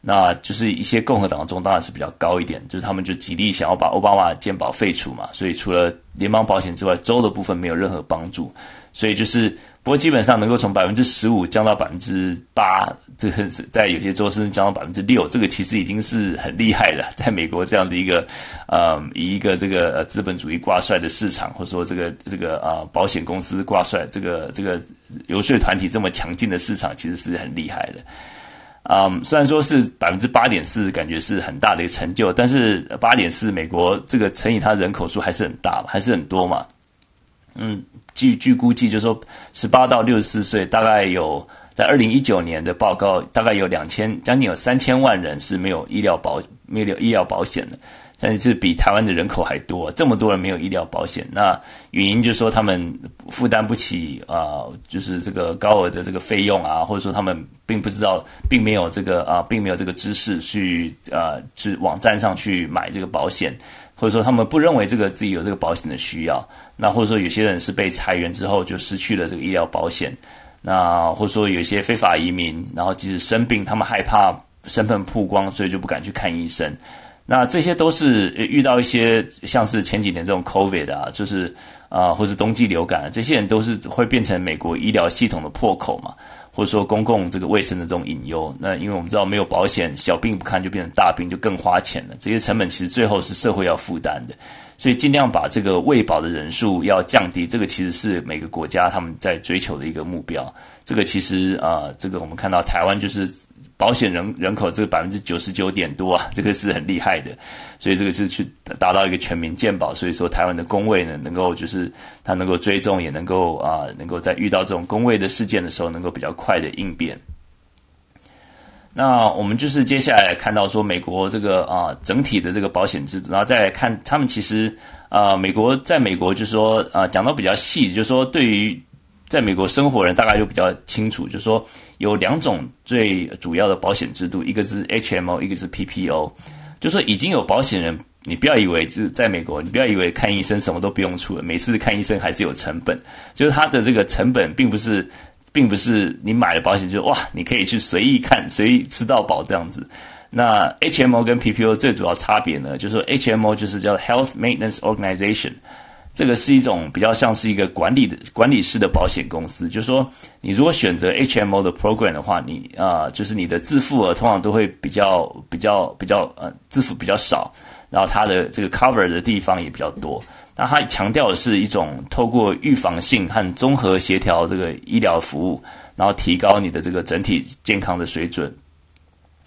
Speaker 1: 那就是一些共和党中当然是比较高一点，就是他们就极力想要把奥巴马健保废除嘛，所以除了联邦保险之外，州的部分没有任何帮助，所以就是。不过基本上能够从百分之十五降到百分之八，这个是在有些州甚至降到百分之六，这个其实已经是很厉害了。(laughs) 在美国这样的一个，呃，以一个这个资本主义挂帅的市场，或者说这个这个啊保险公司挂帅，这个这个游说团体这么强劲的市场，其实是很厉害的。嗯，虽然说是百分之八点四，感觉是很大的一个成就，但是八点四，美国这个乘以它人口数还是很大，还是很多嘛。嗯。据据估计，就是说，十八到六十四岁，大概有在二零一九年的报告，大概有两千，将近有三千万人是没有医疗保没有医疗保险的，但是比台湾的人口还多，这么多人没有医疗保险。那原因就是说他们负担不起啊、就是这个高额的这个费用啊，或者说他们并不知道，并没有这个啊、并没有这个知识去啊，去、网站上去买这个保险。或者说他们不认为这个自己有这个保险的需要，那或者说有些人是被裁员之后就失去了这个医疗保险，那或者说有一些非法移民，然后即使生病，他们害怕身份曝光，所以就不敢去看医生。那这些都是遇到一些像是前几年这种 COVID 啊，就是啊，或是冬季流感，这些人都是会变成美国医疗系统的破口嘛。或者说公共这个卫生的这种隐忧，那因为我们知道没有保险，小病不看就变成大病，就更花钱了。这些成本其实最后是社会要负担的，所以尽量把这个未保的人数要降低，这个其实是每个国家他们在追求的一个目标。这个其实啊、这个我们看到台湾就是保险人人口这个百分之九十九点多啊，这个是很厉害的，所以这个是去达到一个全民健保，所以说台湾的公卫呢，能够就是它能够追踪，也能够啊，能够在遇到这种公卫的事件的时候，能够比较快的应变。那我们就是接下来看到说，美国这个啊整体的这个保险制度，然后再来看他们其实啊，美国在美国就是说啊，讲到比较细，就是说对于。在美国生活人大概就比较清楚，就是说有两种最主要的保险制度，一个是 HMO，一个是 PPO。就是说已经有保险人，你不要以为是在美国，你不要以为看医生什么都不用出了，每次看医生还是有成本。就是它的这个成本并不是，并不是你买了保险就哇，你可以去随意看，随意吃到饱这样子。那 HMO 跟 PPO 最主要差别呢，就是说 HMO 就是叫 Health Maintenance Organization。这个是一种比较像是一个管理的管理式的保险公司，就是说，你如果选择 HMO 的 program 的话，你啊、就是你的自付额通常都会比较比较比较呃，自付比较少，然后它的这个 cover 的地方也比较多。那它强调的是一种透过预防性和综合协调这个医疗服务，然后提高你的这个整体健康的水准。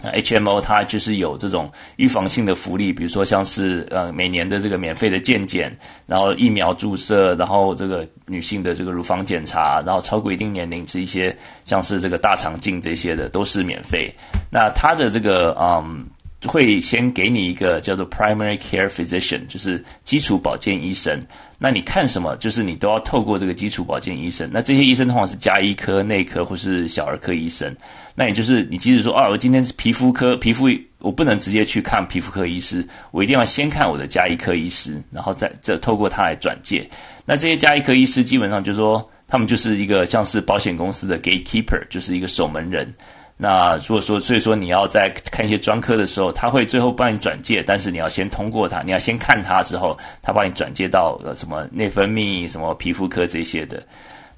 Speaker 1: HMO 它就是有这种预防性的福利，比如说像是呃每年的这个免费的健检，然后疫苗注射，然后这个女性的这个乳房检查，然后超过一定年龄是一些像是这个大肠镜这些的都是免费。那它的这个嗯会先给你一个叫做 Primary Care Physician，就是基础保健医生。那你看什么？就是你都要透过这个基础保健医生。那这些医生通常是家医科、内科或是小儿科医生。那也就是你即使说啊，我今天是皮肤科，皮肤我不能直接去看皮肤科医师，我一定要先看我的家医科医师，然后再再透过他来转介。那这些家医科医师基本上就是说，他们就是一个像是保险公司的 gatekeeper，就是一个守门人。那如果说，所以说你要在看一些专科的时候，他会最后帮你转介，但是你要先通过他，你要先看他之后，他帮你转介到呃什么内分泌、什么皮肤科这些的。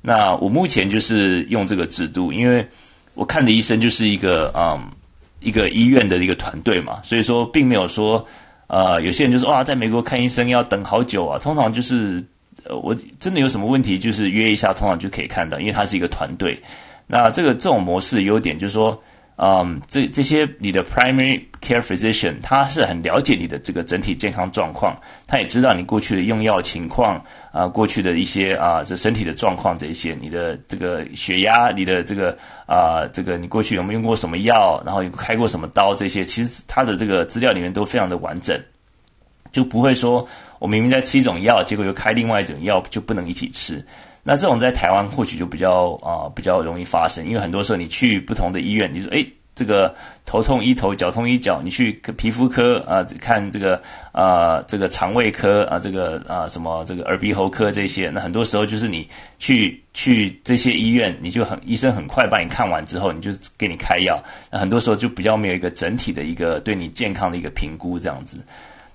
Speaker 1: 那我目前就是用这个制度，因为我看的医生就是一个嗯一个医院的一个团队嘛，所以说并没有说呃有些人就说哇，在美国看医生要等好久啊，通常就是呃我真的有什么问题，就是约一下，通常就可以看到，因为他是一个团队。那这个这种模式优点就是说，嗯，这这些你的 primary care physician 他是很了解你的这个整体健康状况，他也知道你过去的用药情况啊、过去的一些啊这身体的状况这些，你的这个血压，你的这个啊、这个你过去有没有用过什么药，然后有开过什么刀这些，其实他的这个资料里面都非常的完整，就不会说我明明在吃一种药，结果又开另外一种药就不能一起吃。那这种在台湾或许就比较啊、比较容易发生，因为很多时候你去不同的医院，你说诶这个头痛医头，脚痛医脚，你去皮肤科啊、看这个啊、这个肠胃科啊、这个啊、什么这个耳鼻喉科这些，那很多时候就是你去去这些医院，你就很医生很快帮你看完之后，你就给你开药，那很多时候就比较没有一个整体的一个对你健康的一个评估这样子。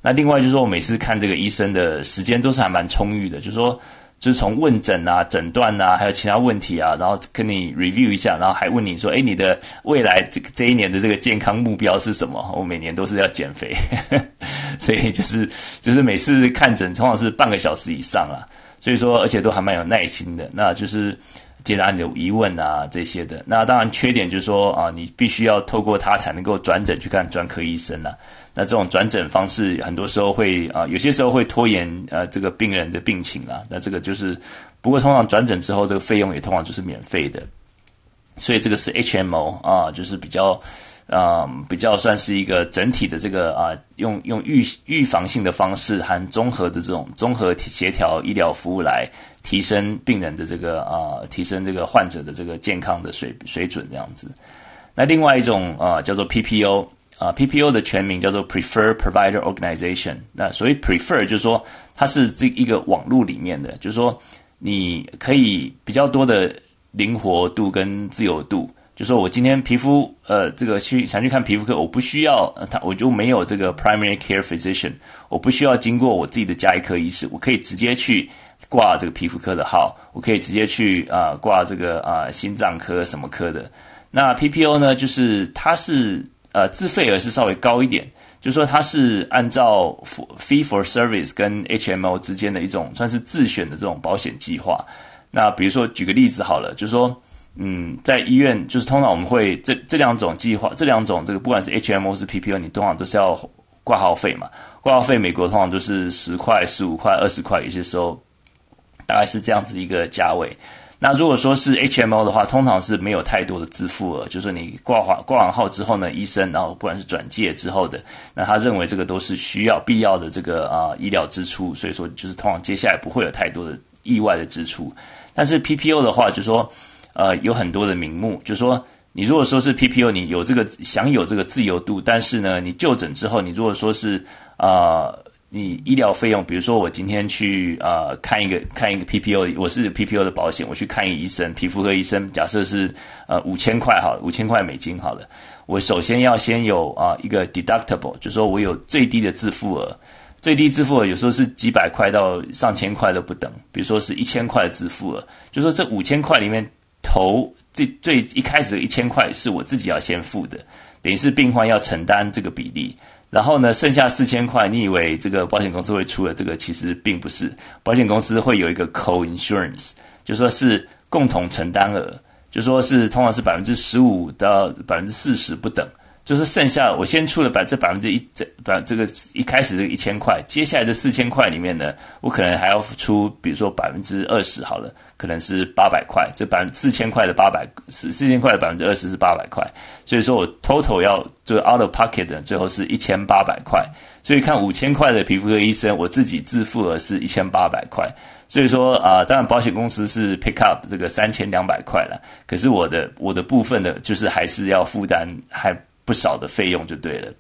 Speaker 1: 那另外就是说我每次看这个医生的时间都是还蛮充裕的，就是说。就是从问诊啊、诊断啊，还有其他问题啊，然后跟你 review 一下，然后还问你说：“诶，你的未来这这一年的这个健康目标是什么？”我每年都是要减肥，(laughs) 所以就是就是每次看诊通常是半个小时以上啊，所以说而且都还蛮有耐心的，那就是。解答你的疑问啊，这些的。那当然，缺点就是说啊，你必须要透过他才能够转诊去看专科医生了。那这种转诊方式，很多时候会啊，有些时候会拖延呃这个病人的病情啦。那这个就是，不过通常转诊之后，这个费用也通常就是免费的。所以这个是 HMO 啊，就是比较。嗯，比较算是一个整体的这个啊，用用预预防性的方式和综合的这种综合协调医疗服务来提升病人的这个啊，提升这个患者的这个健康的水水准这样子。那另外一种啊，叫做 PPO 啊，PPO 的全名叫做 Prefer Provider Organization。那所谓 Prefer 就是说它是这一个网络里面的，就是说你可以比较多的灵活度跟自由度。就说我今天皮肤呃这个去想去看皮肤科，我不需要他，我就没有这个 primary care physician，我不需要经过我自己的家医科医师，我可以直接去挂这个皮肤科的号，我可以直接去啊、挂这个啊、心脏科什么科的。那 PPO 呢，就是它是呃自费额是稍微高一点，就是说它是按照 fee for service 跟 HMO 之间的一种算是自选的这种保险计划。那比如说举个例子好了，就是说。嗯，在医院就是通常我们会这这两种计划，这两种这个不管是 HMO 是 PPO，你通常都是要挂号费嘛。挂号费美国通常都是十块、十五块、二十块，有些时候大概是这样子一个价位。那如果说是 HMO 的话，通常是没有太多的自付额，就是说你挂完挂完号之后呢，医生然后不管是转介之后的，那他认为这个都是需要必要的这个啊、呃、医疗支出，所以说就是通常接下来不会有太多的意外的支出。但是 PPO 的话，就是说呃有很多的名目，就是说你如果说是 PPO，你有这个享有这个自由度，但是呢，你就诊之后，你如果说是啊。你医疗费用，比如说我今天去啊、呃、看一个看一个 PPO，我是 PPO 的保险，我去看一个医生，皮肤科医生，假设是呃五千块好，五千块美金好了，我首先要先有啊、一个 deductible，就是说我有最低的自付额，最低自付额有时候是几百块到上千块都不等，比如说是一千块的自付额，就是说这五千块里面头最最一开始的一千块是我自己要先付的，等于是病患要承担这个比例。然后呢，剩下四千块，你以为这个保险公司会出的？这个其实并不是，保险公司会有一个 co-insurance，就说是共同承担额，就说是通常是百分之十五到百分之四十不等。就是剩下我先出了百这百分之一这百这个一开始这一千块，接下来这四千块里面呢，我可能还要出，比如说百分之二十好了，可能是八百块，这百分四千块的八百四四千块的百分之二十是八百块，所以说我 total 要就是 out of pocket 的最后是一千八百块，所以看五千块的皮肤科医生，我自己自付额是一千八百块，所以说啊、当然保险公司是 pick up 这个三千两百块了，可是我的我的部分的就是还是要负担还。不少的费用就对了。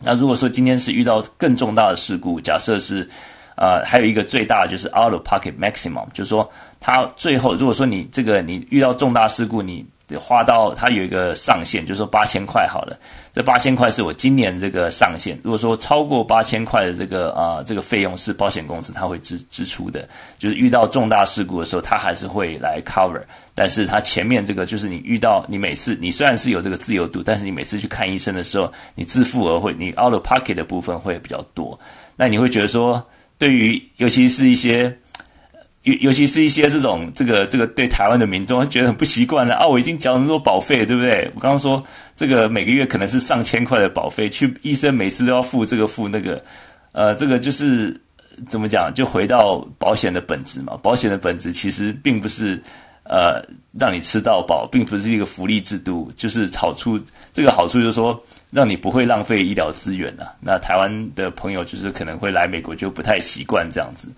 Speaker 1: 那如果说今天是遇到更重大的事故，假设是，呃，还有一个最大的就是 out of pocket maximum，就是说它最后如果说你这个你遇到重大事故，你花到它有一个上限，就是说八千块好了。这八千块是我今年这个上限。如果说超过八千块的这个啊、这个费用是保险公司它会支支出的，就是遇到重大事故的时候，它还是会来 cover。但是它前面这个就是你遇到你每次你虽然是有这个自由度，但是你每次去看医生的时候，你自付额会你 out of pocket 的部分会比较多。那你会觉得说，对于尤其是一些尤尤其是一些这种这个这个对台湾的民众，觉得很不习惯了啊！我已经缴那么多保费，对不对？我刚刚说这个每个月可能是上千块的保费，去医生每次都要付这个付那个，呃，这个就是怎么讲？就回到保险的本质嘛。保险的本质其实并不是。呃，让你吃到饱，并不是一个福利制度，就是好处。这个好处就是说，让你不会浪费医疗资源啊。那台湾的朋友就是可能会来美国就不太习惯这样子。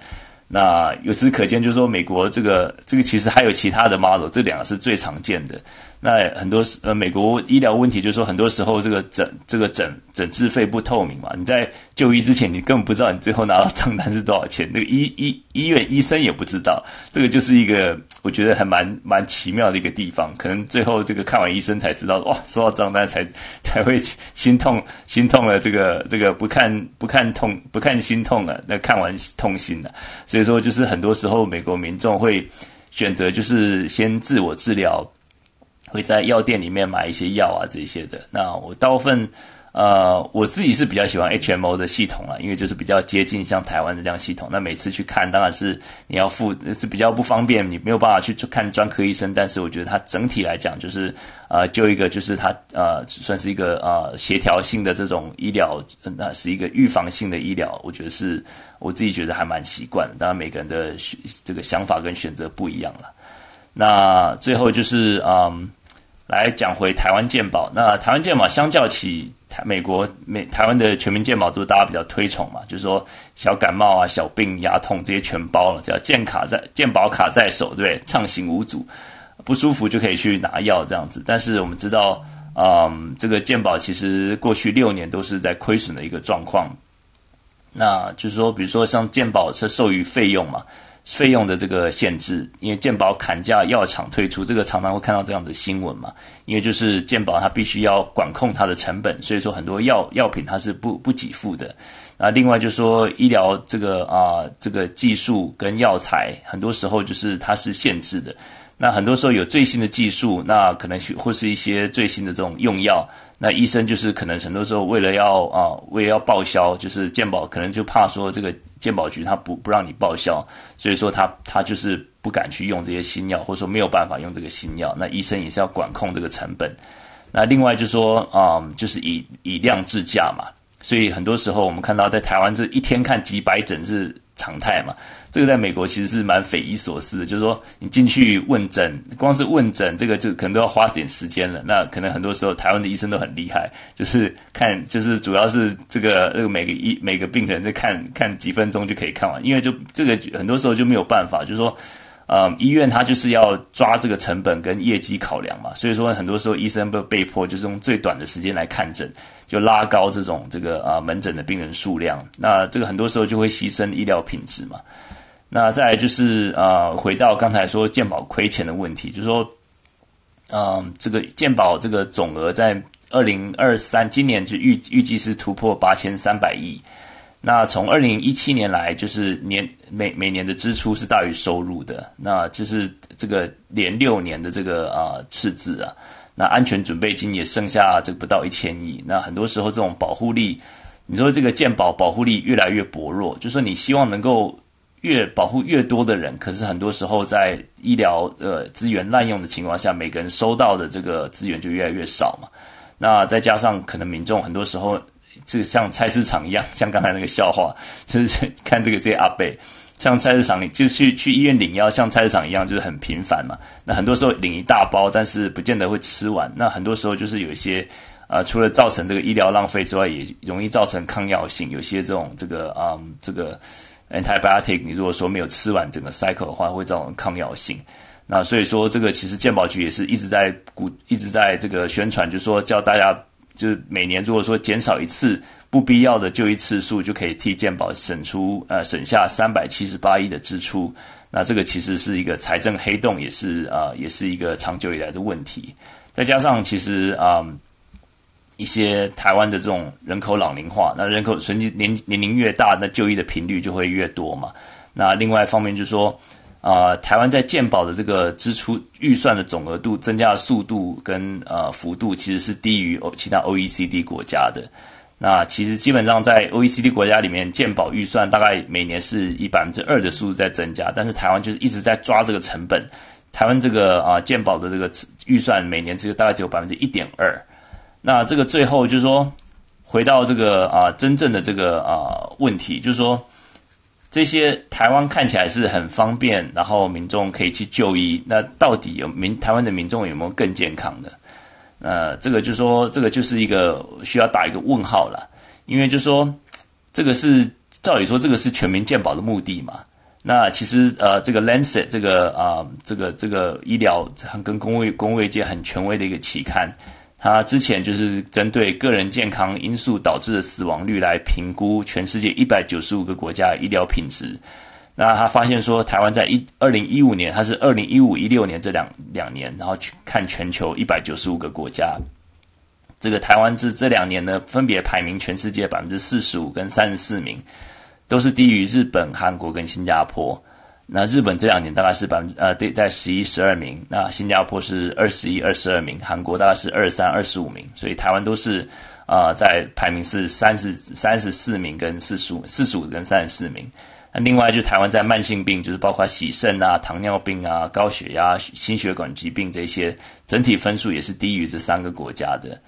Speaker 1: 那由此可见，就是说美国这个这个其实还有其他的 model，这两个是最常见的。那很多呃，美国医疗问题就是说，很多时候这个诊这个诊诊治费不透明嘛。你在就医之前，你根本不知道你最后拿到账单是多少钱。那个医医 (laughs) 医院医生也不知道，这个就是一个我觉得还蛮蛮奇妙的一个地方。可能最后这个看完医生才知道，(laughs) 哇，收到账单才 (laughs) 才会心痛心痛了。这个这个不看不看痛不看心痛了，那看完痛心了。所以说，就是很多时候，美国民众会选择就是先自我治疗，会在药店里面买一些药啊这些的。那我大部分。呃，我自己是比较喜欢 HMO 的系统啊，因为就是比较接近像台湾的这样系统。那每次去看，当然是你要付是比较不方便，你没有办法去看专科医生。但是我觉得它整体来讲，就是呃，就一个就是它呃，算是一个呃协调性的这种医疗，那、是一个预防性的医疗。我觉得是我自己觉得还蛮习惯的。当然每个人的这个想法跟选择不一样了。那最后就是嗯、来讲回台湾健保。那台湾健保相较起台美国美台湾的全民健保都是大家比较推崇嘛，就是说小感冒啊、小病、牙痛这些全包了，只要健卡在健保卡在手，对不对？畅行无阻，不舒服就可以去拿药这样子。但是我们知道，嗯，这个健保其实过去六年都是在亏损的一个状况。那就是说，比如说像健保是授予费用嘛。费用的这个限制，因为健保砍价，药厂退出，这个常常会看到这样的新闻嘛。因为就是健保它必须要管控它的成本，所以说很多药药品它是不不给付的。那另外就是说医疗这个啊、呃、这个技术跟药材，很多时候就是它是限制的。那很多时候有最新的技术，那可能或是一些最新的这种用药，那医生就是可能很多时候为了要啊，为了要报销，就是健保可能就怕说这个健保局他不不让你报销，所以说他他就是不敢去用这些新药，或者说没有办法用这个新药，那医生也是要管控这个成本。那另外就是说啊，就是以以量制价嘛，所以很多时候我们看到在台湾这一天看几百诊是常态嘛。这个在美国其实是蛮匪夷所思的，就是说你进去问诊，光是问诊这个就可能都要花点时间了。那可能很多时候台湾的医生都很厉害，就是看就是主要是这个这个每个医每个病人在看看几分钟就可以看完，因为就这个很多时候就没有办法，就是说。呃，医院它就是要抓这个成本跟业绩考量嘛，所以说很多时候医生被被迫就是用最短的时间来看诊，就拉高这种这个啊、呃、门诊的病人数量，那这个很多时候就会牺牲医疗品质嘛。那再来就是啊、回到刚才说健保亏钱的问题，就是说，嗯、呃，这个健保这个总额在二零二三今年就预预计是突破八千三百亿。那从二零一七年来，就是年每每年的支出是大于收入的，那就是这个连六年的这个啊赤字啊，那安全准备金也剩下这不到一千亿。那很多时候这种保护力，你说这个健保保护力越来越薄弱，就说你希望能够越保护越多的人，可是很多时候在医疗呃资源滥用的情况下，每个人收到的这个资源就越来越少嘛。那再加上可能民众很多时候。这个像菜市场一样，(laughs) 像刚才那个笑话，就是看这个这些阿贝，像菜市场里，就去去医院领药，像菜市场一样，就是很频繁嘛。那很多时候领一大包，但是不见得会吃完。那很多时候就是有一些，呃，除了造成这个医疗浪费之外，也容易造成抗药性。有些这种这个啊、嗯，这个 antibiotic，你如果说没有吃完整个 cycle 的话，会造成抗药性。那所以说，这个其实健保局也是一直在鼓，一直在这个宣传，就是说叫大家。就是每年如果说减少一次不必要的就医次数，就可以替健保省出呃省下三百七十八亿的支出。那这个其实是一个财政黑洞，也是啊、也是一个长久以来的问题。再加上其实啊、一些台湾的这种人口老龄化，那人口随年年龄越大，那就医的频率就会越多嘛。那另外一方面就是说。啊、台湾在健保的这个支出预算的总额度增加的速度跟呃幅度，其实是低于其他 OECD 国家的。那其实基本上在 OECD 国家里面，健保预算大概每年是以百分之二的速度在增加，但是台湾就是一直在抓这个成本。台湾这个啊、呃、健保的这个预算每年只有大概只有百分之一点二。那这个最后就是说，回到这个啊、真正的这个啊、问题，就是说。这些台湾看起来是很方便，然后民众可以去就医。那到底有民台湾的民众有没有更健康的？呃，这个就是说，这个就是一个需要打一个问号了。因为就是说，这个是照理说，这个是全民健保的目的嘛。那其实呃，这个 Lancet 这个啊、呃，这个这个医疗跟公卫公卫界很权威的一个期刊。他之前就是针对个人健康因素导致的死亡率来评估全世界一百九十五个国家医疗品质。那他发现说，台湾在一二零一五年，他是二零一五一六年这两两年，然后去看全球一百九十五个国家，这个台湾这这两年呢，分别排名全世界百分之四十五跟三十四名，都是低于日本、韩国跟新加坡。那日本这两年大概是百分之呃对，在十一十二名，那新加坡是二十一二十二名，韩国大概是二三二十五名，所以台湾都是啊、呃、在排名是三十三十四名跟四十五四十五跟三十四名。那另外就台湾在慢性病，就是包括洗肾啊、糖尿病啊、高血压、心血管疾病这些，整体分数也是低于这三个国家的。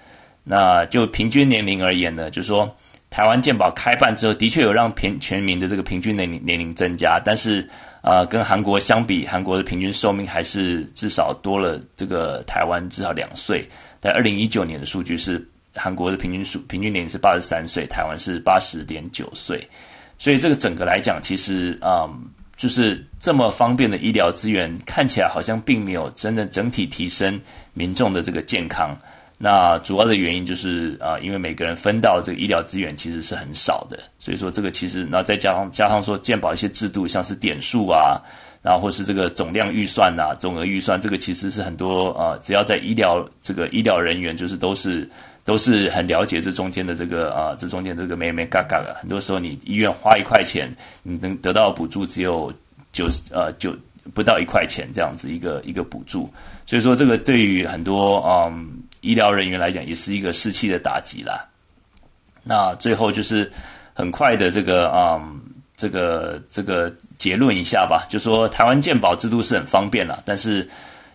Speaker 1: 那就平均年龄而言呢，就是说台湾健保开办之后，的确有让平全民的这个平均年龄年龄增加，但是。啊、跟韩国相比，韩国的平均寿命还是至少多了这个台湾至少两岁。在二零一九年的数据是韩国的平均数平均年龄是八十三岁，台湾是八十点九岁。所以这个整个来讲，其实啊、就是这么方便的医疗资源，看起来好像并没有真的整体提升民众的这个健康。那主要的原因就是啊，因为每个人分到这个医疗资源其实是很少的，所以说这个其实，然后再加上加上说健保一些制度，像是点数啊，然后或是这个总量预算呐、啊、总额预算，这个其实是很多啊，只要在医疗这个医疗人员，就是都是都是很了解这中间的这个啊，这中间这个没没嘎嘎的，很多时候你医院花一块钱，你能得到补助只有九十呃九不到一块钱这样子一个一个补助，所以说这个对于很多嗯医疗人员来讲，也是一个士气的打击啦。那最后就是很快的这个嗯这个这个结论一下吧，就说台湾健保制度是很方便啦，但是。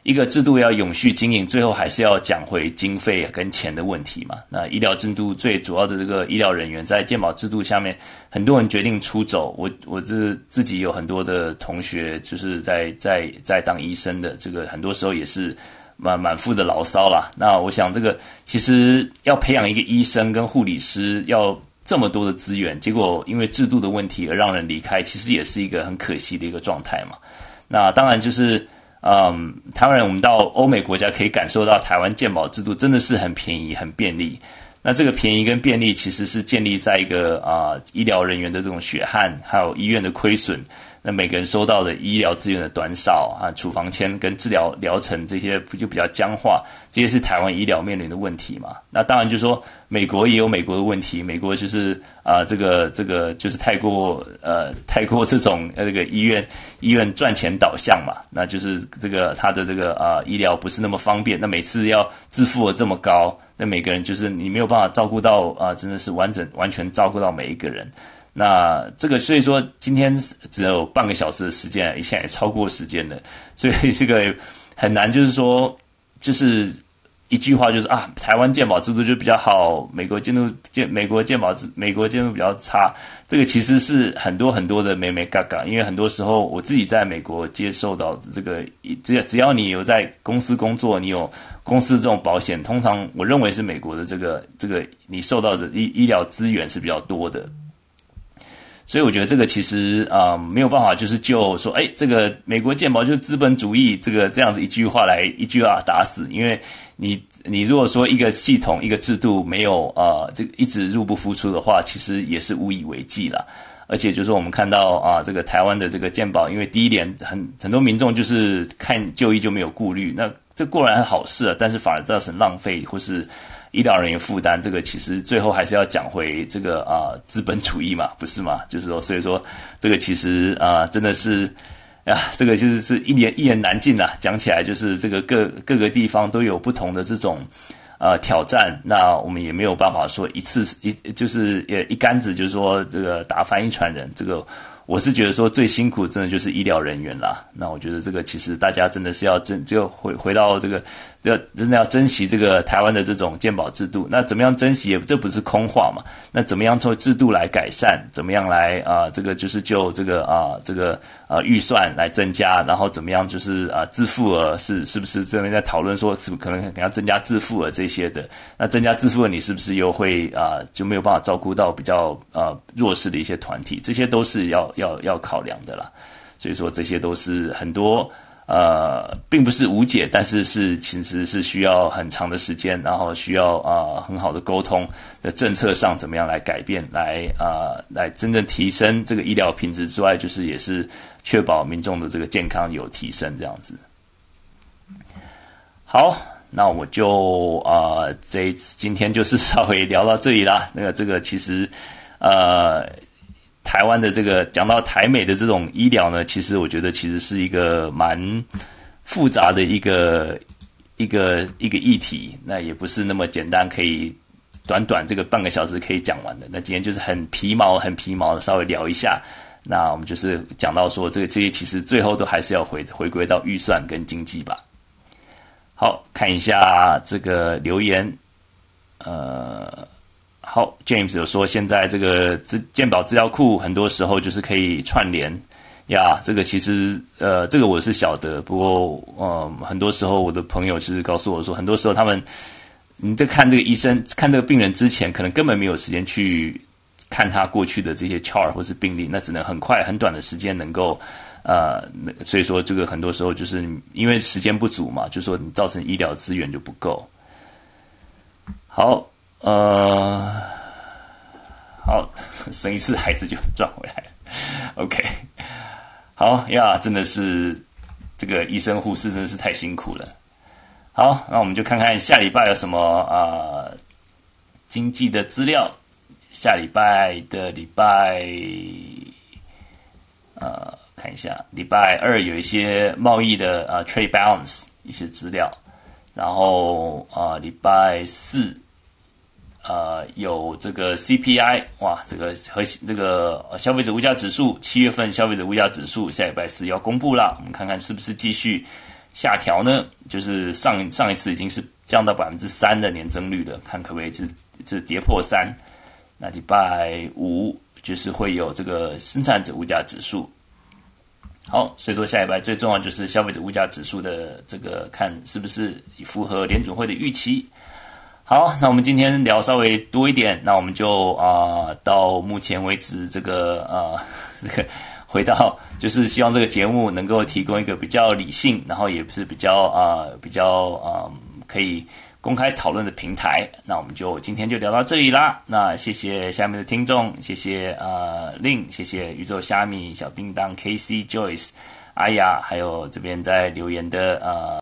Speaker 1: 一个制度要永续经营，最后还是要讲回经费跟钱的问题嘛。那医疗制度最主要的这个医疗人员在健保制度下面，很多人决定出走。我我这自己有很多的同学，就是在在在当医生的，这个很多时候也是满满腹的牢骚啦。那我想，这个其实要培养一个医生跟护理师，要这么多的资源，结果因为制度的问题而让人离开，其实也是一个很可惜的一个状态嘛。那当然就是。嗯，台湾人，我们到欧美国家可以感受到台湾健保制度真的是很便宜、很便利。那这个便宜跟便利其实是建立在一个啊、呃、医疗人员的这种血汗，还有医院的亏损。那每个人收到的医疗资源的短少啊，处方签跟治疗疗程这些不就比较僵化，这些是台湾医疗面临的问题嘛。那当然就是说，美国也有美国的问题，美国就是啊、这个这个就是太过呃太过这种呃这个医院医院赚钱导向嘛，那就是这个他的这个啊、医疗不是那么方便，那每次要自付的这么高，那每个人就是你没有办法照顾到啊、真的是完整完全照顾到每一个人。那这个，所以说今天只有半个小时的时间，现在也超过时间了，所以这个很难，就是说，就是一句话，就是啊，台湾健保制度就比较好，美国健度健美国健保制美国健度比较差，这个其实是很多很多的眉眉角角，因为很多时候我自己在美国接受到这个，只要只要你有在公司工作，你有公司这种保险，通常我认为是美国的这个这个你受到的医医疗资源是比较多的。所以我觉得这个其实啊、没有办法，就是就说，哎，这个美国健保就是资本主义，这个这样子一句话来一句话打死。因为你你如果说一个系统一个制度没有啊、这个一直入不敷出的话，其实也是无以为继了。而且就是我们看到啊，这个台湾的这个健保，因为第一点很很多民众就是看就医就没有顾虑，那这固然是好事啊，但是反而造成浪费或是。医疗人员负担这个，其实最后还是要讲回这个啊，资本主义嘛，(laughs) 不是嘛？就是说，所以说这个其实啊，真的是啊，这个就是是一言一言难尽啊。讲起来就是这个各各个地方都有不同的这种呃挑战，那我们也没有办法说一次一就是也一竿子就是说这个打翻一船人这个。我是觉得说最辛苦真的就是医疗人员啦。那我觉得这个其实大家真的是要真就回回到这个要真的要珍惜这个台湾的这种鉴宝制度。那怎么样珍惜？也这不是空话嘛？那怎么样从制度来改善？怎么样来啊、这个就是就这个啊这个啊预算来增加，然后怎么样就是啊自付额是是不是这边在讨论说是不是可能可能要增加自付额这些的？那增加自付额你是不是又会啊就没有办法照顾到比较啊弱势的一些团体？这些都是要。要要考量的啦，所以说这些都是很多呃，并不是无解，但是是其实是需要很长的时间，然后需要啊、呃、很好的沟通的政策上怎么样来改变，来啊、呃、来真正提升这个医疗品质之外，就是也是确保民众的这个健康有提升这样子。好，那我就啊、呃、这一次今天就是稍微聊到这里啦。那个这个其实呃。台湾的这个讲到台美的这种医疗呢，其实我觉得其实是一个蛮复杂的一个一个一个议题，那也不是那么简单可以短短这个半个小时可以讲完的。那今天就是很皮毛很皮毛的稍微聊一下，那我们就是讲到说这个这些其实最后都还是要回回归到预算跟经济吧。好，看一下这个留言，呃。好，James 有说现在这个资健保资料库很多时候就是可以串联呀，这个其实呃，这个我是晓得，不过嗯，很多时候我的朋友其实告诉我说，很多时候他们你在看这个医生看这个病人之前，可能根本没有时间去看他过去的这些 chart 或是病例，那只能很快很短的时间能够呃，所以说这个很多时候就是因为时间不足嘛，就是说你造成医疗资源就不够。好。呃，好，生一次孩子就赚回来了。OK，好呀，真的是这个医生护士真的是太辛苦了。好，那我们就看看下礼拜有什么啊、呃、经济的资料。下礼拜的礼拜，呃，看一下，礼拜二有一些贸易的呃 trade balance 一些资料，然后啊、呃、礼拜四呃有这个 CPI 哇，这个和这个消费者物价指数七月份消费者物价指数下礼拜四要公布了，我们看看是不是继续下调呢？就是上上一次已经是降到百分之三的年增率了，看可不可以这这跌破三。那礼拜五就是会有这个生产者物价指数。好，所以说下礼拜最重要就是消费者物价指数的这个看是不是符合联准会的预期。好，那我们今天聊稍微多一点，那我们就啊、到目前为止这个呃 (laughs) 这个回到就是希望这个节目能够提供一个比较理性，然后也是比较啊、比较啊、可以公开讨论的平台。那我们就今天就聊到这里啦。那谢谢下面的听众，谢谢呃 Lin，谢谢宇宙虾米小叮当 KC Joyce，哎呀，还有这边在留言的呃。